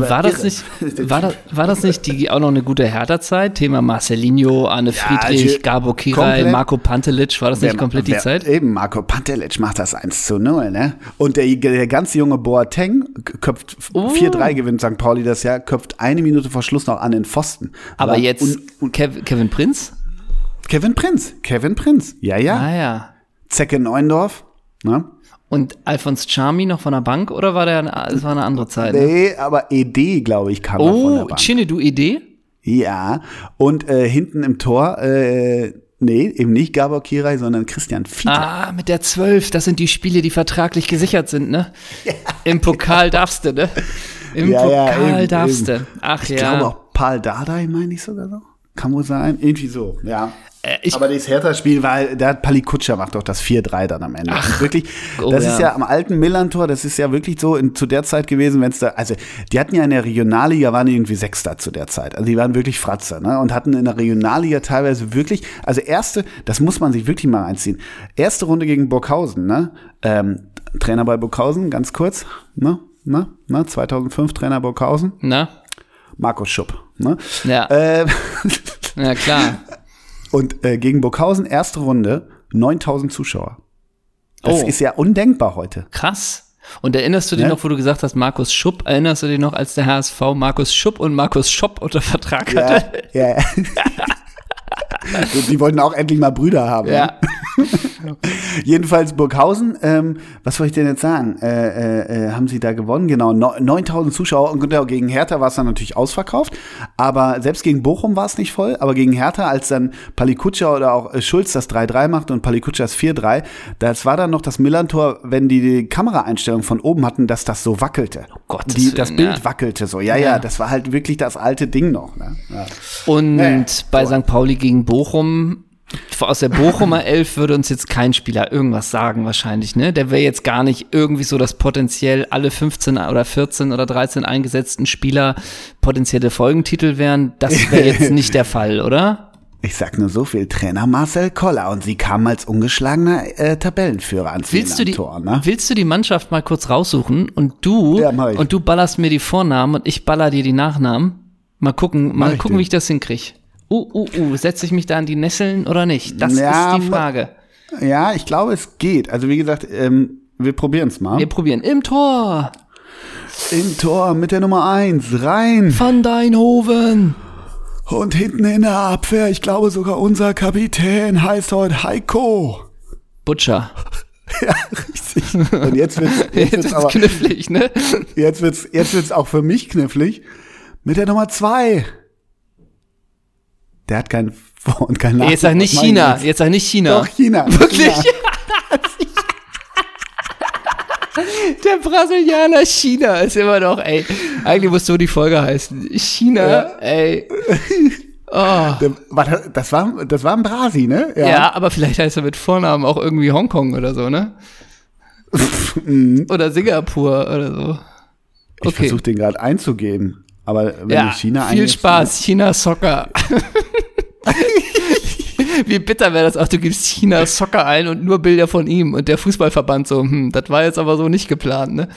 war, war das, nicht, war, das, war das nicht die, auch noch eine gute Hertha-Zeit? Thema Marcelinho, Arne ja, Friedrich, also Gabo Kirai, Marco Pantelic, war das wer, nicht komplett wer, die Zeit? Eben, Marco Pantelic macht das 1 zu 0, ne? Und der, der ganz junge Boateng köpft oh. 4-3 gewinnt St. Pauli das Jahr, köpft eine Minute vor Schluss noch an den Pfosten. Aber, Aber jetzt und, und Kev, Kevin Prinz? Kevin Prinz, Kevin Prinz, ja, ja. Ah, ja. Zecke Neuendorf, ne? Und Alphonse Charmi noch von der Bank oder war der eine, war eine andere Zeit? Ne? Nee, ne? aber ED, glaube ich, kam oh, von der oh, Bank. Oh, Chinedu ED? Ja, und äh, hinten im Tor, äh, nee, eben nicht Gabor Kirai, sondern Christian Fiedler. Ah, mit der 12, das sind die Spiele, die vertraglich gesichert sind, ne? Ja, Im genau. Pokal genau. darfst du, ne? Im ja, Pokal ja, eben, darfst du. Ach ich ja. Ich glaube auch Paul Dardai, meine ich sogar so. Kann wohl sein, irgendwie so, ja. Äh, ich aber das Hertha-Spiel war, der hat Palikutscher macht doch das 4-3 dann am Ende. Ach, also wirklich, oh das ja. ist ja am alten Millantor, das ist ja wirklich so in, zu der Zeit gewesen, wenn es da, also die hatten ja in der Regionalliga, waren irgendwie Sechster zu der Zeit. Also die waren wirklich Fratzer, ne? Und hatten in der Regionalliga teilweise wirklich, also erste, das muss man sich wirklich mal einziehen. Erste Runde gegen Burghausen, ne? Ähm, Trainer bei Burghausen, ganz kurz, ne? Ne? ne? 2005 Trainer Burghausen. Na? Markus Schupp, ne? Ja. Äh, ja, klar. Und äh, gegen Burghausen, erste Runde, 9000 Zuschauer. Das oh. ist ja undenkbar heute. Krass. Und erinnerst du dich ne? noch, wo du gesagt hast, Markus Schupp, erinnerst du dich noch, als der HSV Markus Schupp und Markus Schopp unter Vertrag ja, hatte? Ja. die wollten auch endlich mal Brüder haben. Ja. Ne? Genau. Jedenfalls Burghausen, ähm, was soll ich denn jetzt sagen? Äh, äh, äh, haben sie da gewonnen? Genau, no, 9000 Zuschauer. Und genau, gegen Hertha war es dann natürlich ausverkauft. Aber selbst gegen Bochum war es nicht voll. Aber gegen Hertha, als dann Palikutscher oder auch äh, Schulz das 3-3 macht und Palikutscher das 4-3, das war dann noch das Millantor, wenn die die Kameraeinstellung von oben hatten, dass das so wackelte. Oh Gott. die, Das Bild wackelte so. Ja, ja, ja, das war halt wirklich das alte Ding noch. Ne? Ja. Und bei St. Pauli gegen Bochum aus der Bochumer Elf würde uns jetzt kein Spieler irgendwas sagen wahrscheinlich, ne? Der wäre jetzt gar nicht irgendwie so dass potenziell alle 15 oder 14 oder 13 eingesetzten Spieler potenzielle Folgentitel wären. Das wäre jetzt nicht der Fall, oder? Ich sag nur so viel, Trainer Marcel Koller und sie kamen als ungeschlagener äh, Tabellenführer ans willst du die, Tor, ne? Willst du die Mannschaft mal kurz raussuchen und du ja, und du ballerst mir die Vornamen und ich baller dir die Nachnamen? Mal gucken, mal gucken, den. wie ich das hinkriege uh, uh, uh, setze ich mich da an die Nesseln oder nicht? Das ja, ist die Frage. Ja, ich glaube, es geht. Also wie gesagt, ähm, wir probieren es mal. Wir probieren im Tor. Im Tor mit der Nummer 1 rein. Van Deinhoven. Und hinten in der Abwehr, ich glaube sogar unser Kapitän heißt heute Heiko. Butcher. Ja, richtig. Und jetzt wird es aber, knifflig, ne? Jetzt wird's, jetzt wird's auch für mich knifflig. Mit der Nummer 2. Der hat keinen Vor- und keinen Nachnamen. Jetzt sag nicht China. Jetzt sag nicht China. Doch, China. Wirklich? China. Der Brasilianer China ist immer noch, ey. Eigentlich muss so die Folge heißen. China, ja. ey. Oh. Das war, das war ein Brasi, ne? Ja. ja. aber vielleicht heißt er mit Vornamen auch irgendwie Hongkong oder so, ne? oder Singapur oder so. Okay. Ich versuche den gerade einzugeben, Aber wenn ja, China Viel Spaß, ne? China Soccer. Wie bitter wäre das auch, du gibst China Soccer ein und nur Bilder von ihm und der Fußballverband so, hm, das war jetzt aber so nicht geplant, ne?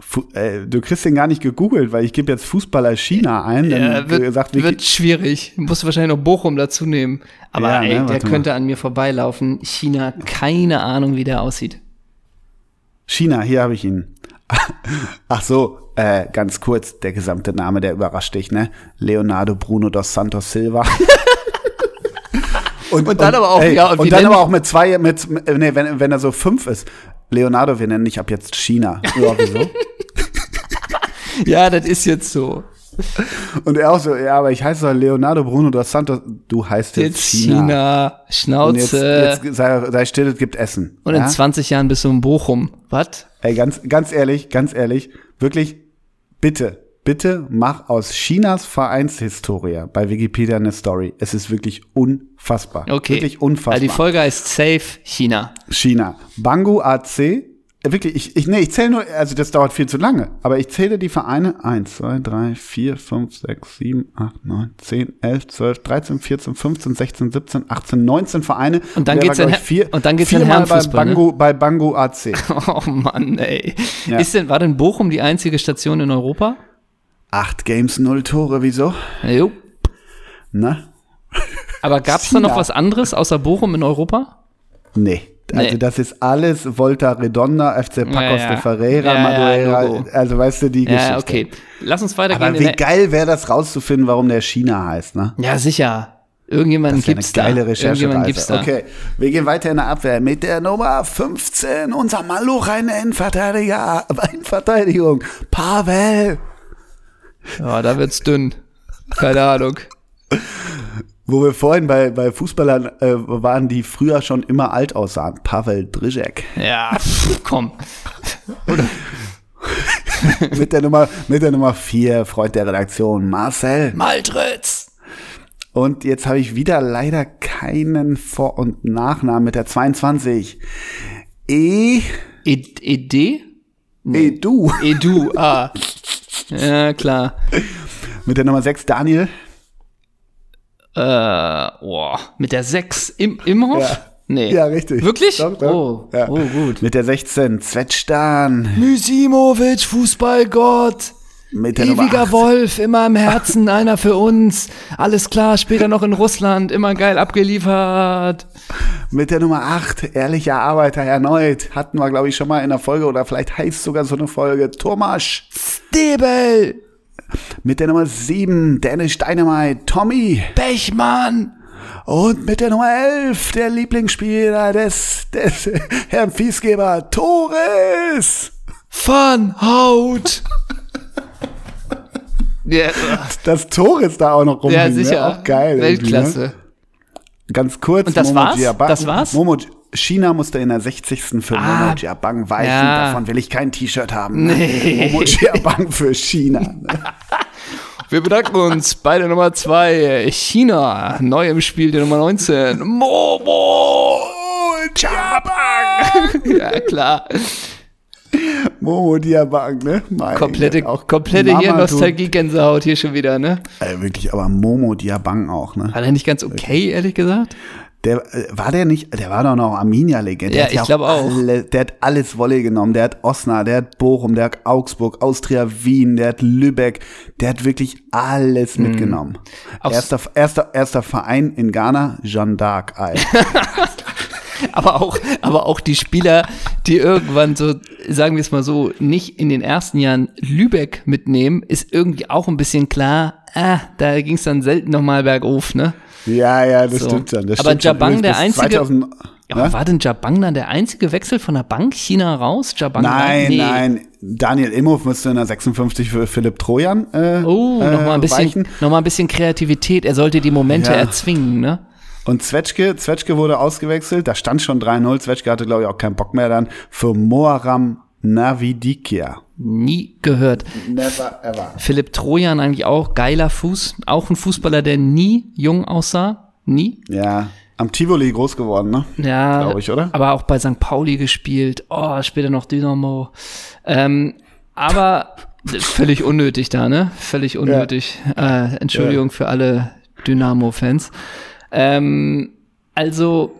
Fu äh, du kriegst den gar nicht gegoogelt, weil ich gebe jetzt Fußballer China ein. Dann ja, wird, gesagt, wird schwierig. Musst du wahrscheinlich noch Bochum dazu nehmen. Aber ja, ne, ey, ne, der könnte mal. an mir vorbeilaufen. China, keine Ahnung, wie der aussieht. China, hier habe ich ihn. Ach so, äh, ganz kurz, der gesamte Name, der überrascht dich, ne? Leonardo Bruno dos Santos Silva. und, und, dann und, aber auch, ey, ja, und, und dann aber auch mit zwei, mit, nee, wenn, wenn er so fünf ist. Leonardo, wir nennen dich ab jetzt China. Ja, wieso? ja, das ist jetzt so. Und er auch so, ja, aber ich heiße doch Leonardo Bruno dos Santos. Du heißt jetzt, jetzt China. China. Schnauze. Jetzt, jetzt, sei, sei still, es gibt Essen. Und ja? in 20 Jahren bist du in Bochum. Was? Ey, ganz, ganz ehrlich, ganz ehrlich, wirklich, bitte, bitte mach aus Chinas Vereinshistorie bei Wikipedia eine Story. Es ist wirklich unfassbar. Okay. Wirklich unfassbar. Also die Folge heißt Safe China. China. Bangu AC wirklich, ich, ich, nee, ich zähle nur, also das dauert viel zu lange, aber ich zähle die Vereine 1, 2, 3, 4, 5, 6, 7, 8, 9, 10, 11, 12, 13, 14, 15, 16, 17, 18, 19 Vereine. Und dann geht es in, vier, und dann geht's in Herrenfußball, bei Bango, ne? bei Bango AC. Oh Mann, ey. Ja. Ist denn, war denn Bochum die einzige Station in Europa? Acht Games, null Tore, wieso? Jo. Na? Aber es da noch was anderes außer Bochum in Europa? Nee. Also nee. das ist alles Volta Redonda, FC Pacos ja, ja. de Ferreira, ja, Madureira, also weißt du die ja, Geschichte. okay. Lass uns weitergehen. Aber wie geil wäre das rauszufinden, warum der China heißt, ne? Ja, sicher. Irgendjemanden das gibt's eine geile da. Recherchereise. Gibt's da. Okay, wir gehen weiter in der Abwehr mit der Nummer 15, unser Maluch, ein Innenverteidiger, Innenverteidigung, Pavel. Ja, oh, da wird's dünn. Keine Ahnung. Wo wir vorhin bei, bei Fußballern äh, waren, die früher schon immer alt aussahen. Pavel Drizek. Ja, komm. Oder? mit der Nummer mit der Nummer vier, Freund der Redaktion, Marcel Maltritz. Und jetzt habe ich wieder leider keinen Vor- und Nachnamen mit der 22. E E, e D? Nee. Edu. Edu, ah. Ja, klar. Mit der Nummer 6 Daniel. Äh, oh, mit der 6 im Imhoff? Ja. Nee. Ja, richtig. Wirklich? Doch, doch. Oh. Ja. oh, gut. Mit der 16 Zwetschdan. Mysimovic, Fußballgott. Mit der Ewiger Wolf, immer im Herzen, einer für uns. Alles klar, später noch in Russland, immer geil abgeliefert. Mit der Nummer 8, ehrlicher Arbeiter erneut. Hatten wir, glaube ich, schon mal in der Folge oder vielleicht heißt sogar so eine Folge. Thomas. Stebel. Mit der Nummer 7 Danish Dynamite Tommy Bechmann. Und mit der Nummer 11 der Lieblingsspieler des, des Herrn Fiesgeber Torres. von Haut. ja. Das Torres da auch noch rumliegen. Ja, ne? sicher. Ne? Auch geil. Ne? Weltklasse. Ne? Ganz kurz. Und das Momo war's? das war's? Momo, China musste in der 60. für ah, Momoji Abang weichen. Ja. Davon will ich kein T-Shirt haben. Nee. Momoji Abang für China. Wir bedanken uns bei der Nummer 2 China. Neu im Spiel, der Nummer 19. Momo Jabang. ja, klar. Momo Diabang, ne? Mein komplette auch komplette hier Nostalgie-Gänsehaut hier schon wieder, ne? Äh, wirklich, aber Momo Diabang auch, ne? War der nicht ganz okay, ehrlich gesagt? Der äh, war der nicht, der war doch noch Arminia-Legende. Ja, ich glaube auch. Alle, der hat alles Wolle genommen. Der hat Osnabrück, der hat Bochum, der hat Augsburg, Austria Wien, der hat Lübeck. Der hat wirklich alles mhm. mitgenommen. erster, erster, erster Verein in Ghana, Jeanne d'Arc. aber auch, aber auch die Spieler, die irgendwann so, sagen wir es mal so, nicht in den ersten Jahren Lübeck mitnehmen, ist irgendwie auch ein bisschen klar. Ah, da ging es dann selten nochmal bergauf, ne? Ja, ja, das so. stimmt schon. Das aber stimmt Jabang schon. der einzige. 2000, ja, ne? war denn Jabang dann der einzige Wechsel von der Bank China raus? Jabang nein, nee. nein. Daniel Imhoff müsste in der 56 für Philipp Trojan. Äh, oh, äh, nochmal ein, bisschen, noch mal ein bisschen Kreativität. Er sollte die Momente ja. erzwingen, ne? Und Zwetschke, Zwetschke wurde ausgewechselt, da stand schon 3-0. Zwetschke hatte, glaube ich, auch keinen Bock mehr dann für Moaram Navidikia. Nie gehört. Never ever. Philipp Trojan eigentlich auch, geiler Fuß. Auch ein Fußballer, der nie jung aussah. Nie. Ja. Am Tivoli groß geworden, ne? Ja. Glaube ich, oder? Aber auch bei St. Pauli gespielt. Oh, später noch Dynamo. Ähm, aber völlig unnötig da, ne? Völlig unnötig. Ja. Äh, Entschuldigung ja. für alle Dynamo-Fans. Ähm, also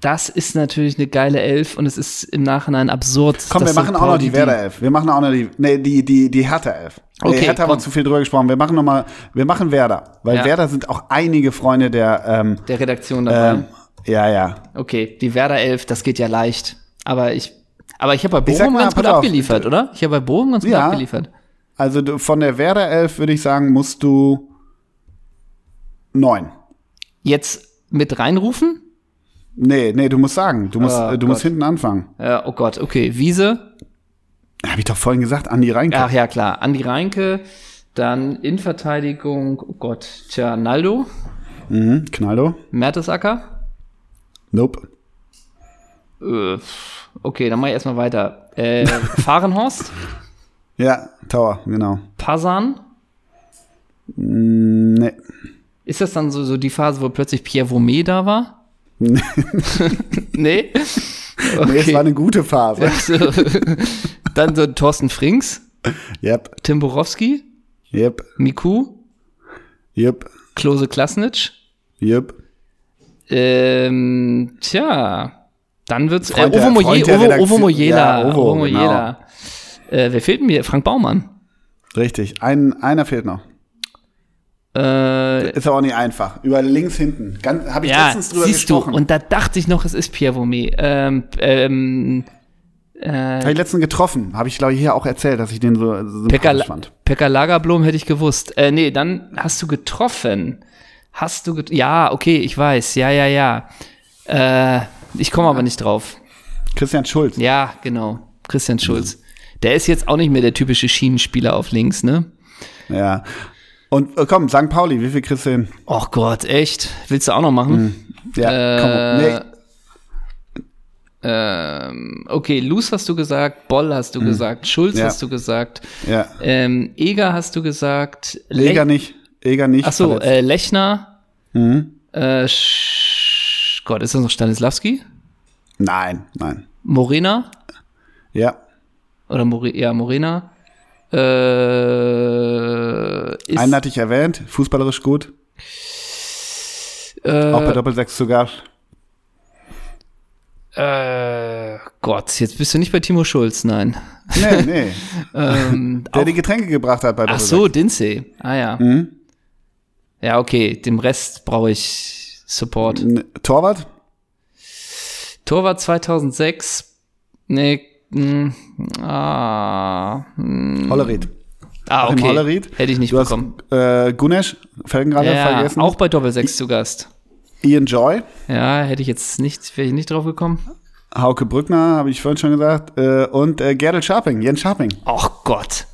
das ist natürlich eine geile Elf und es ist im Nachhinein absurd. Komm, wir machen so auch noch die Werder Elf. Wir machen auch noch die, nee, die, die, die Hertha Elf. Äh, okay, nee, Hertha komm. haben zu viel drüber gesprochen. Wir machen noch mal, wir machen Werder, weil ja. Werder sind auch einige Freunde der, ähm, der Redaktion dabei. Ähm, ja, ja. Okay, die Werder Elf, das geht ja leicht. Aber ich, aber ich habe bei Bochum ganz gut auf, abgeliefert, oder? Ich habe bei Bochum ganz gut ja, abgeliefert. Also von der Werder Elf würde ich sagen, musst du neun. Jetzt mit reinrufen? Nee, nee, du musst sagen. Du musst, oh, du musst hinten anfangen. Ja, oh Gott, okay. Wiese. Habe ich doch vorhin gesagt, Andi Reinke. Ach ja, klar. Andi Reinke, dann Innenverteidigung, oh Gott, tja, Naldo. Mhm, Knaldo. Mertesacker. Nope. Äh, okay, dann mache ich erstmal weiter. Äh, Fahrenhorst. Ja, Tower, genau. Pasan. Mm, nee. Ist das dann so, so die Phase, wo plötzlich Pierre Vomé da war? nee? nee, es war eine gute Phase. Also, dann so Thorsten Frings. Yep. Tim Borowski. Yep. Miku. Yep. Klose Klasnitsch. Yep. Ähm, tja, dann wird's äh, Ovo, Moje, Ovo, Ovo Mojela. Ja, Ovo, Ovo Mojela. Genau. Äh, wer fehlt mir? Frank Baumann. Richtig, Ein, einer fehlt noch. Äh, ist aber auch nicht einfach. Über links hinten. Habe ich ja, letztens drüber siehst gesprochen. Du, und da dachte ich noch, es ist Pierre Vomé. Ähm, ähm, äh, habe ich letztens getroffen. Habe ich, glaube ich, hier auch erzählt, dass ich den so, so Pekka, fand. Pekka Lagerblom hätte ich gewusst. Äh, nee, dann hast du getroffen. Hast du get Ja, okay, ich weiß. Ja, ja, ja. Äh, ich komme ja. aber nicht drauf. Christian Schulz. Ja, genau. Christian Schulz. Mhm. Der ist jetzt auch nicht mehr der typische Schienenspieler auf links, ne? Ja. Und äh, komm, St. Pauli, wie viel kriegst du hin? Och Gott, echt? Willst du auch noch machen? Hm. Ja, äh, komm. Nee. Ähm, okay, Luz hast du gesagt, Boll hast du hm. gesagt, Schulz ja. hast du gesagt, ja. ähm, Eger hast du gesagt. Le Eger nicht, Eger nicht. Achso, äh, Lechner. Mhm. Äh, Gott, ist das noch Stanislavski? Nein, nein. Morena? Ja. Oder More ja, Morena. Äh, ist, Einen hatte ich erwähnt, fußballerisch gut. Äh, Auch bei Doppelsechs sogar. Äh, Gott, jetzt bist du nicht bei Timo Schulz, nein. Nee, nee. ähm, Der auch, die Getränke gebracht hat bei Ach so, Dinze. Ah ja. Mhm. Ja, okay, dem Rest brauche ich Support. N Torwart? Torwart 2006. Nee, Mh, hm, ah, mh. Hm. Ah, okay. Hollerit. Hätte ich nicht du bekommen. äh, Gunesh, Felgenrader ja, vergessen. Auch bei Doppelsechs zu Gast. Ian Joy. Ja, hätte ich jetzt nicht, wäre ich nicht drauf gekommen. Hauke Brückner, habe ich vorhin schon gesagt. Äh, und äh, Gerald Scharping, Jens Scharping. Ach Gott.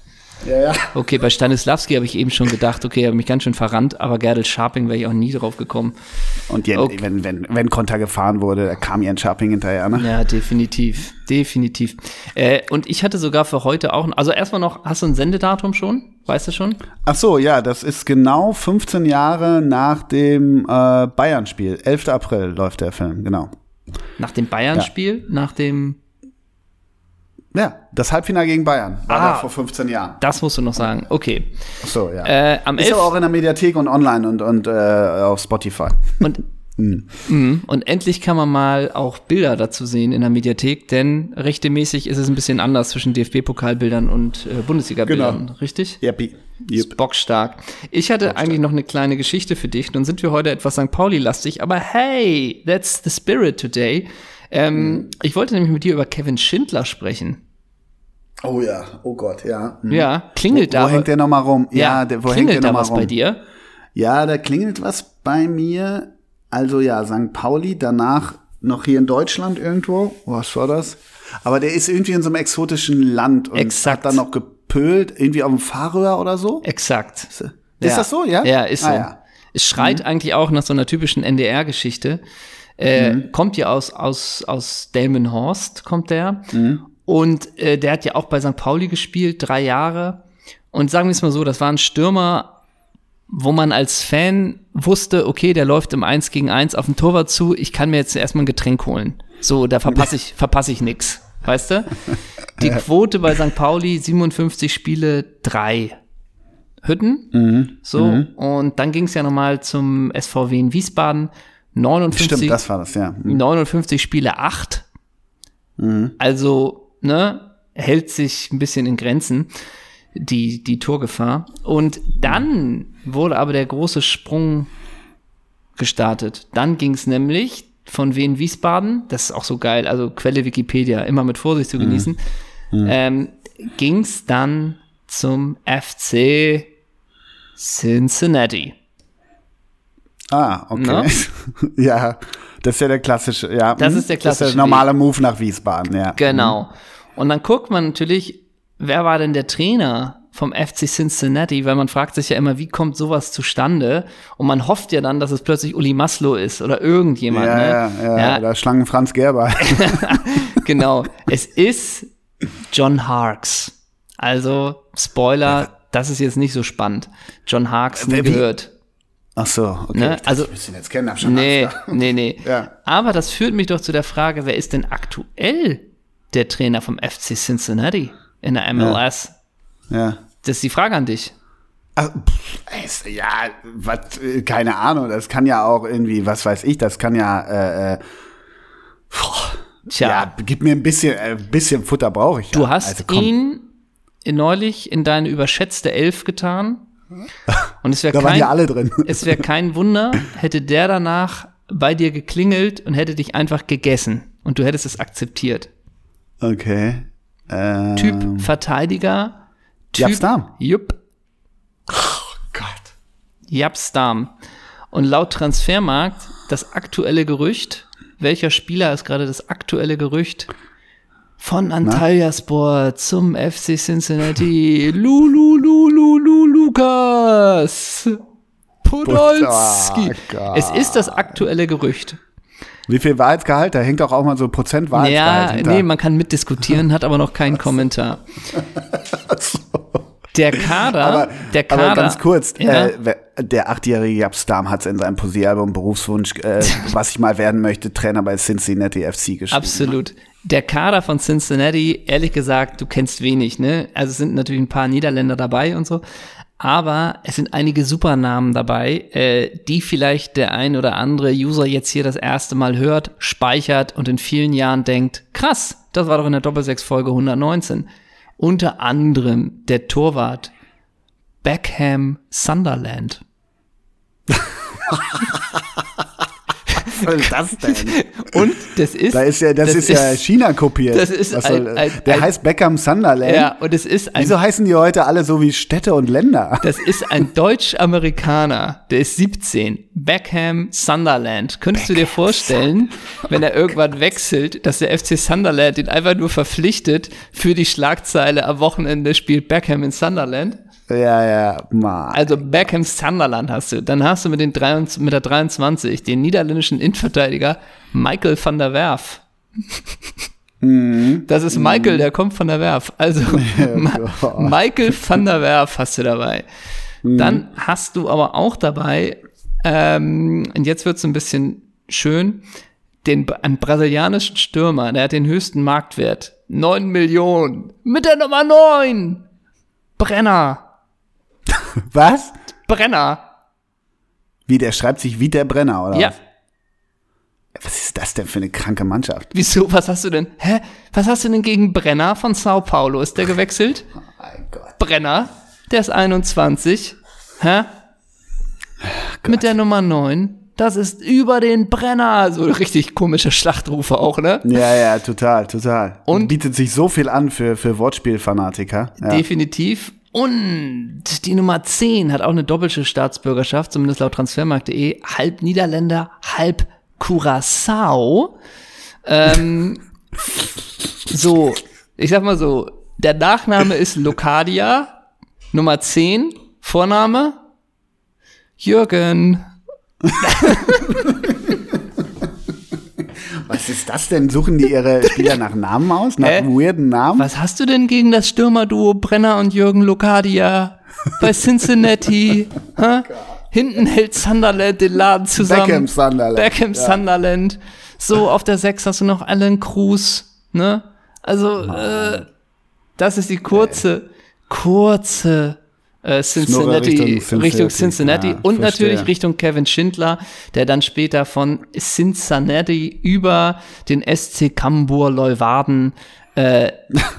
Ja, ja. Okay, bei Stanislavski habe ich eben schon gedacht, okay, er hat mich ganz schön verrannt, aber Gerdel Scharping wäre ich auch nie drauf gekommen. Und Jen, okay. wenn, wenn, wenn Konter gefahren wurde, kam Jan Scharping hinterher, ne? Ja, definitiv, definitiv. Äh, und ich hatte sogar für heute auch, also erstmal noch, hast du ein Sendedatum schon? Weißt du schon? Ach so, ja, das ist genau 15 Jahre nach dem äh, Bayern-Spiel. 11. April läuft der Film, genau. Nach dem Bayern-Spiel? Ja. Nach dem ja, das Halbfinale gegen Bayern war ah, da vor 15 Jahren. Das musst du noch sagen. Okay. Ach so, ja. Äh, am ist aber auch in der Mediathek und online und, und äh, auf Spotify. Und, mhm. mhm. und endlich kann man mal auch Bilder dazu sehen in der Mediathek, denn rechtemäßig ist es ein bisschen anders zwischen DFB-Pokalbildern und äh, Bundesliga-Bildern, genau. richtig? Yep. Yep. Bockstark. Ich hatte Bockstark. eigentlich noch eine kleine Geschichte für dich. Nun sind wir heute etwas St. Pauli-lastig, aber hey, that's the spirit today. Ähm, mhm. Ich wollte nämlich mit dir über Kevin Schindler sprechen. Oh ja, oh Gott, ja. Mhm. Ja, klingelt wo, wo da. Wo hängt der nochmal rum? Ja, ja der, wo klingelt hängt der da was rum? bei dir? Ja, da klingelt was bei mir. Also ja, St. Pauli, danach noch hier in Deutschland irgendwo. Was war das? Aber der ist irgendwie in so einem exotischen Land und Exakt. hat dann noch gepölt, irgendwie auf dem Fahrröhr oder so. Exakt. Ist, ist ja. das so, ja? Ja, ist ah, so. Ja. Es schreit mhm. eigentlich auch nach so einer typischen NDR-Geschichte. Äh, mhm. Kommt ja aus, aus, aus Delmenhorst, kommt der. Mhm. Und äh, der hat ja auch bei St. Pauli gespielt, drei Jahre. Und sagen wir es mal so, das war ein Stürmer, wo man als Fan wusste, okay, der läuft im 1 gegen 1 auf den Torwart zu, ich kann mir jetzt erstmal ein Getränk holen. So, da verpasse ich, verpasse ich nix. Weißt du? Die Quote bei St. Pauli, 57 Spiele, drei Hütten. Mhm. So, mhm. und dann ging es ja nochmal zum SVW in Wiesbaden. 59, Stimmt, das war das, ja. Mhm. 59 Spiele, acht. Mhm. Also ne, hält sich ein bisschen in Grenzen, die, die Torgefahr. Und dann wurde aber der große Sprung gestartet. Dann ging es nämlich von Wien Wiesbaden, das ist auch so geil, also Quelle Wikipedia, immer mit Vorsicht zu mhm. genießen, mhm. ähm, ging es dann zum FC Cincinnati. Ah, okay. Ne? ja. Das ist ja der klassische, ja. Das mhm. ist der klassische. Das ist der normale Weg. Move nach Wiesbaden, ja. Genau. Mhm. Und dann guckt man natürlich, wer war denn der Trainer vom FC Cincinnati, weil man fragt sich ja immer, wie kommt sowas zustande? Und man hofft ja dann, dass es plötzlich Uli Maslow ist oder irgendjemand. Ja, ne? ja, ja, ja. oder Schlangen Franz Gerber. genau. Es ist John Harks. Also, Spoiler, das ist jetzt nicht so spannend. John Harks nie wie, gehört. Ach so, okay. Ne? Dachte, also, ich ihn jetzt kennen, hab schon nee, Angst, ja. nee, nee. Ja. Aber das führt mich doch zu der Frage, wer ist denn aktuell der Trainer vom FC Cincinnati in der MLS? Ja. ja. Das ist die Frage an dich. Ach, pff, ja, was, äh, keine Ahnung, das kann ja auch irgendwie, was weiß ich, das kann ja, äh, äh boah, Tja. Ja, gib mir ein bisschen, ein äh, bisschen Futter brauche ich. Du hast also, ihn neulich in deine überschätzte Elf getan Und es wäre kein, waren ja alle drin. Es wäre kein Wunder, hätte der danach bei dir geklingelt und hätte dich einfach gegessen und du hättest es akzeptiert. Okay. Ähm. Typ Verteidiger. Typ, Japsdam. Jupp. Oh Gott. Japsdarm. Und laut Transfermarkt das aktuelle Gerücht, welcher Spieler ist gerade das aktuelle Gerücht, von Antalya Sport zum FC Cincinnati. Lulu, Lulu, Lulu, Lukas. Podolski. Es ist das aktuelle Gerücht. Wie viel Wahrheitsgehalt? Da hängt doch auch mal so Prozent Wahrheitsgehalt. Ja, hinter. nee, man kann mitdiskutieren, hat aber noch keinen Kommentar. so. Der Kader, aber, der Kader. Aber ganz kurz, ja. äh, der achtjährige Jabstam hat es in seinem Posieralbum Berufswunsch, äh, was ich mal werden möchte, Trainer bei Cincinnati FC geschrieben. Absolut der Kader von Cincinnati, ehrlich gesagt, du kennst wenig, ne? Also es sind natürlich ein paar Niederländer dabei und so, aber es sind einige Supernamen dabei, äh, die vielleicht der ein oder andere User jetzt hier das erste Mal hört, speichert und in vielen Jahren denkt, krass, das war doch in der Doppelsechs-Folge 119. Unter anderem der Torwart Beckham Sunderland. Was ist das denn? Und das ist. Da ist ja, das, das ist, ja China kopiert. Das ist ein, ein, der ein, heißt Beckham Sunderland. Ja, und es ist ein. Wieso heißen die heute alle so wie Städte und Länder? Das ist ein Deutsch-Amerikaner, der ist 17. Beckham Sunderland. Könntest Beckham du dir vorstellen, Sun wenn er oh irgendwann wechselt, dass der FC Sunderland ihn einfach nur verpflichtet für die Schlagzeile am Wochenende spielt Beckham in Sunderland? Ja, ja, Mann. Also Beckham Sunderland hast du. Dann hast du mit, den 23, mit der 23 den niederländischen Innenverteidiger Michael van der Werf. Mhm. Das ist Michael, mhm. der kommt von der Werf. Also oh Michael van der Werf hast du dabei. Mhm. Dann hast du aber auch dabei, ähm, und jetzt wird es ein bisschen schön, den, einen brasilianischen Stürmer, der hat den höchsten Marktwert. 9 Millionen. Mit der Nummer 9. Brenner. Was? Brenner. Wie, der schreibt sich wie der Brenner, oder? Ja. Was? was ist das denn für eine kranke Mannschaft? Wieso? Was hast du denn? Hä? Was hast du denn gegen Brenner von Sao Paulo? Ist der gewechselt? Oh mein Gott. Brenner, der ist 21. Hä? Oh Mit der Nummer 9. Das ist über den Brenner. So richtig komische Schlachtrufe auch, ne? Ja, ja, total, total. Und bietet sich so viel an für, für Wortspielfanatiker. Ja. Definitiv. Und die Nummer 10 hat auch eine doppelte Staatsbürgerschaft, zumindest laut transfermarkt.de, halb Niederländer, halb Curacao. Ähm, so, ich sag mal so, der Nachname ist Locadia, Nummer 10, Vorname Jürgen. Was ist das denn? Suchen die ihre Spieler nach Namen aus? Nach äh? weirden Namen? Was hast du denn gegen das Stürmerduo Brenner und Jürgen Locadia bei Cincinnati? Hinten hält Sunderland den Laden zusammen. Beckham Sunderland. Beckham ja. Sunderland. So, auf der 6 hast du noch Alan Cruz, ne? Also, äh, das ist die kurze, kurze äh, Cincinnati, Richtung, Richtung, Cincinnati ja, ah, und verstehe. natürlich Richtung Kevin Schindler, der dann später von Cincinnati über den SC Cambuur Leuwarden äh,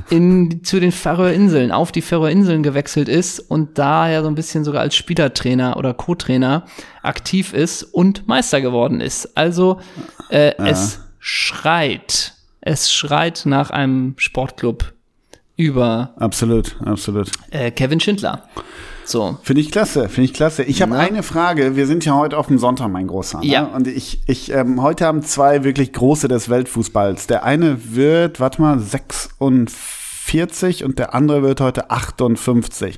in, zu den Färöer Inseln auf die Färöer Inseln gewechselt ist und da ja so ein bisschen sogar als Spielertrainer oder Co-Trainer aktiv ist und Meister geworden ist. Also äh, ja. es schreit, es schreit nach einem Sportclub über. Absolut, absolut. Äh, Kevin Schindler. So. Finde ich klasse, finde ich klasse. Ich habe eine Frage. Wir sind ja heute auf dem Sonntag, mein Großer. Ne? Ja. Und ich, ich ähm, heute haben zwei wirklich große des Weltfußballs. Der eine wird, warte mal, 46 und der andere wird heute 58.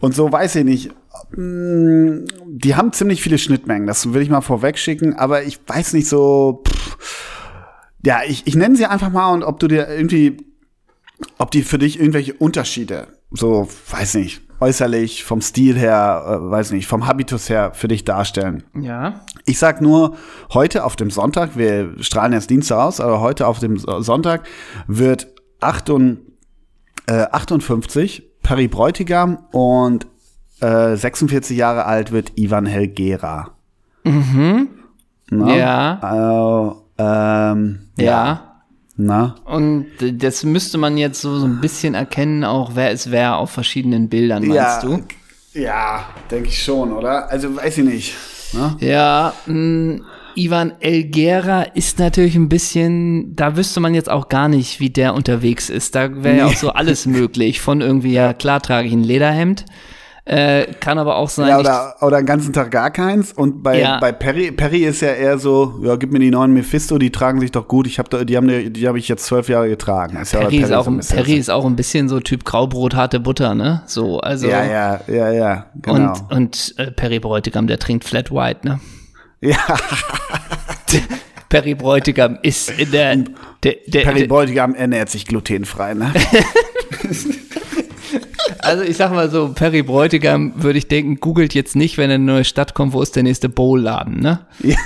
Und so weiß ich nicht. Mm, die haben ziemlich viele Schnittmengen, das will ich mal vorweg schicken, aber ich weiß nicht so. Pff, ja, ich, ich nenne sie einfach mal und ob du dir irgendwie ob die für dich irgendwelche Unterschiede, so, weiß nicht, äußerlich, vom Stil her, äh, weiß nicht, vom Habitus her für dich darstellen. Ja. Ich sag nur, heute auf dem Sonntag, wir strahlen jetzt Dienstag aus, aber heute auf dem Sonntag wird 58, äh, 58 Perry Bräutigam und äh, 46 Jahre alt wird Ivan Helgera. Mhm. No? Ja. Also, ähm, ja. ja. Na? Und das müsste man jetzt so, so ein bisschen erkennen, auch wer ist wer auf verschiedenen Bildern, meinst ja, du? Ja, denke ich schon, oder? Also weiß ich nicht. Na? Ne? Ja, mh, mm, Ivan Elgera ist natürlich ein bisschen, da wüsste man jetzt auch gar nicht, wie der unterwegs ist. Da wäre nee. ja auch so alles möglich. Von irgendwie, ja klar trage ich ein Lederhemd äh, kann aber auch sein. Ja, oder, oder einen ganzen Tag gar keins. Und bei, ja. bei Perry, Perry ist ja eher so, ja, gib mir die neuen Mephisto, die tragen sich doch gut. Ich hab da, die habe die hab ich jetzt zwölf Jahre getragen. Ja, ist Perry, ist auch, so Perry ist auch ein bisschen so Typ Graubrot, harte Butter, ne? So, also. Ja, ja, ja, ja. Genau. Und, und äh, Perry Bräutigam, der trinkt Flat White, ne? Ja. Perry Bräutigam ist in der, der, der Perry Bräutigam ernährt sich glutenfrei, ne? also ich sag mal so, Perry Bräutigam würde ich denken, googelt jetzt nicht, wenn er in eine neue Stadt kommt, wo ist der nächste Bowl-Laden, ne?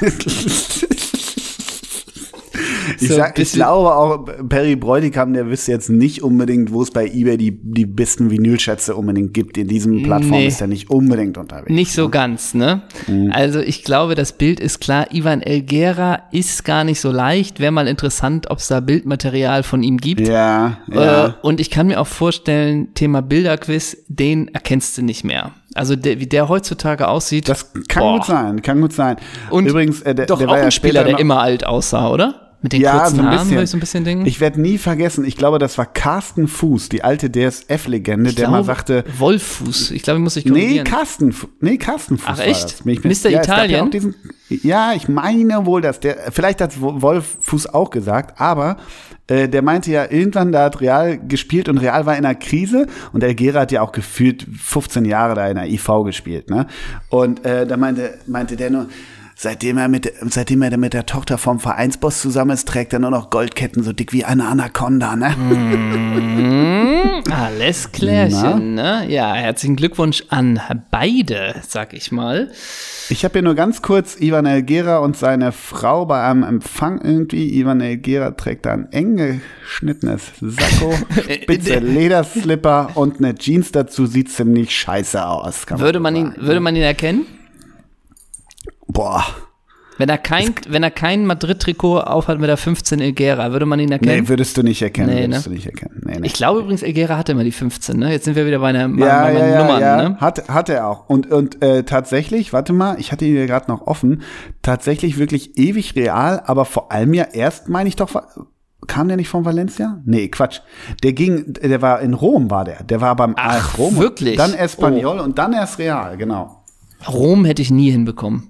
ich, sag, ich glaube auch, Perry Bräutigam, der wisst jetzt nicht unbedingt, wo es bei eBay die, die besten Vinylschätze unbedingt gibt. In diesem Plattform nee. ist er nicht unbedingt unterwegs. Nicht so ne? ganz, ne? Mhm. Also ich glaube, das Bild ist klar. Ivan Elgera ist gar nicht so leicht. Wäre mal interessant, ob es da Bildmaterial von ihm gibt. Ja, äh, ja. Und ich kann mir auch vorstellen, Thema Bilderquiz, den erkennst du nicht mehr. Also der, wie der heutzutage aussieht. Das kann boah. gut sein, kann gut sein. Und Übrigens, äh, der, doch der auch ein ja Spieler, der immer alt aussah, oder? Mit den ja, kurzen so ein Armen, bisschen. ich so ein bisschen denken. Ich werde nie vergessen, ich glaube, das war Carsten Fuß, die alte DSF-Legende, der mal sagte. Wolf Fuß, ich glaube, muss ich korrigieren. Nee, Carsten, nee, Carsten Fuß. Ach, echt? Mich, Mr. Ja, Italien? Ja, diesen, ja, ich meine wohl, dass der, vielleicht hat Wolf Fuß auch gesagt, aber äh, der meinte ja, irgendwann, da hat Real gespielt und Real war in einer Krise und der Gera hat ja auch gefühlt 15 Jahre da in der IV gespielt, ne? Und äh, da meinte, meinte der nur, Seitdem er, mit, seitdem er mit der Tochter vom Vereinsboss zusammen ist, trägt er nur noch Goldketten, so dick wie eine Anaconda, ne? Mm, alles klärchen, Na? ne? Ja, herzlichen Glückwunsch an beide, sag ich mal. Ich habe hier nur ganz kurz Ivan Elgera und seine Frau bei einem Empfang irgendwie. Ivan Elgera trägt da ein eng geschnittenes Sakko, spitze Lederslipper und eine Jeans dazu. Sieht ziemlich scheiße aus. würde, man, man ihn, würde ne? man ihn erkennen? Boah. Wenn er kein, wenn er kein Madrid-Trikot aufhat mit der 15 Elgera, würde man ihn erkennen? Nee, würdest du nicht erkennen. Nee, ne? nicht erkennen. Nee, nee. Ich glaube übrigens, Elgera hatte immer die 15, ne? Jetzt sind wir wieder bei einer ja, bei ja, ja, Nummern, ja. Ne? Hat, hat er auch. Und, und äh, tatsächlich, warte mal, ich hatte ihn ja gerade noch offen, tatsächlich wirklich ewig real, aber vor allem ja erst, meine ich doch, kam der nicht von Valencia? Nee, Quatsch. Der ging, der war in Rom, war der. Der war beim Ach, Rom. Wirklich? Dann Espanyol oh. und dann erst Real, genau. Rom hätte ich nie hinbekommen.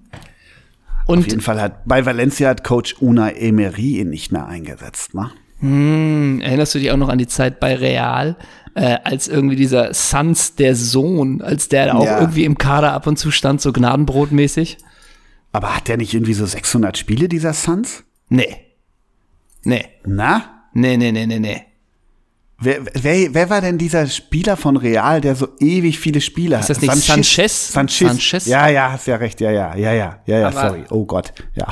Und Auf jeden Fall hat bei Valencia hat Coach Una Emery ihn nicht mehr eingesetzt, ne? Hm, erinnerst du dich auch noch an die Zeit bei Real, äh, als irgendwie dieser Sans, der Sohn, als der auch ja. irgendwie im Kader ab und zu stand, so gnadenbrotmäßig? Aber hat der nicht irgendwie so 600 Spiele, dieser Sans? Nee. Nee. Na? Nee, nee, nee, nee, nee. Wer, wer, wer war denn dieser Spieler von Real, der so ewig viele Spieler hat? Ist das nicht San Sanchez? Sanchez? Sanchez? Ja, ja, hast ja recht. Ja, ja, ja, ja, ja, ja, sorry. Oh Gott. Ja.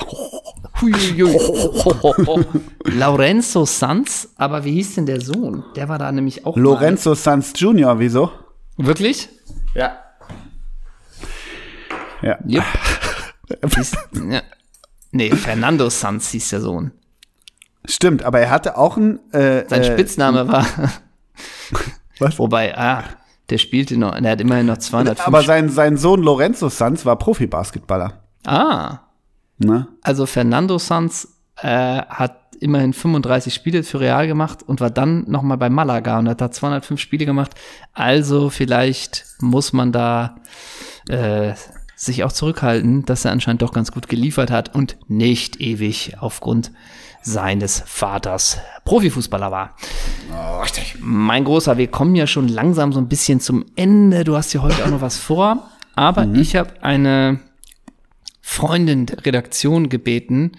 Lorenzo Sanz, aber wie hieß denn der Sohn? Der war da nämlich auch. Lorenzo mal. Sanz Jr., wieso? Wirklich? Ja. Ja. Yep. ja. Nee, Fernando Sanz hieß der Sohn. Stimmt, aber er hatte auch einen. Äh, Sein äh, Spitzname äh, war. was? Wobei, ah, der spielte noch, er hat immerhin noch 200. Aber sein, sein Sohn Lorenzo Sanz war Profi-Basketballer. Ah. Na? Ne? Also Fernando Sanz äh, hat immerhin 35 Spiele für Real gemacht und war dann nochmal bei Malaga und hat da 205 Spiele gemacht. Also vielleicht muss man da äh, sich auch zurückhalten, dass er anscheinend doch ganz gut geliefert hat und nicht ewig aufgrund seines Vaters Profifußballer war. Oh, richtig. Mein Großer, wir kommen ja schon langsam so ein bisschen zum Ende. Du hast ja heute auch noch was vor. Aber mhm. ich habe eine Freundin der Redaktion gebeten,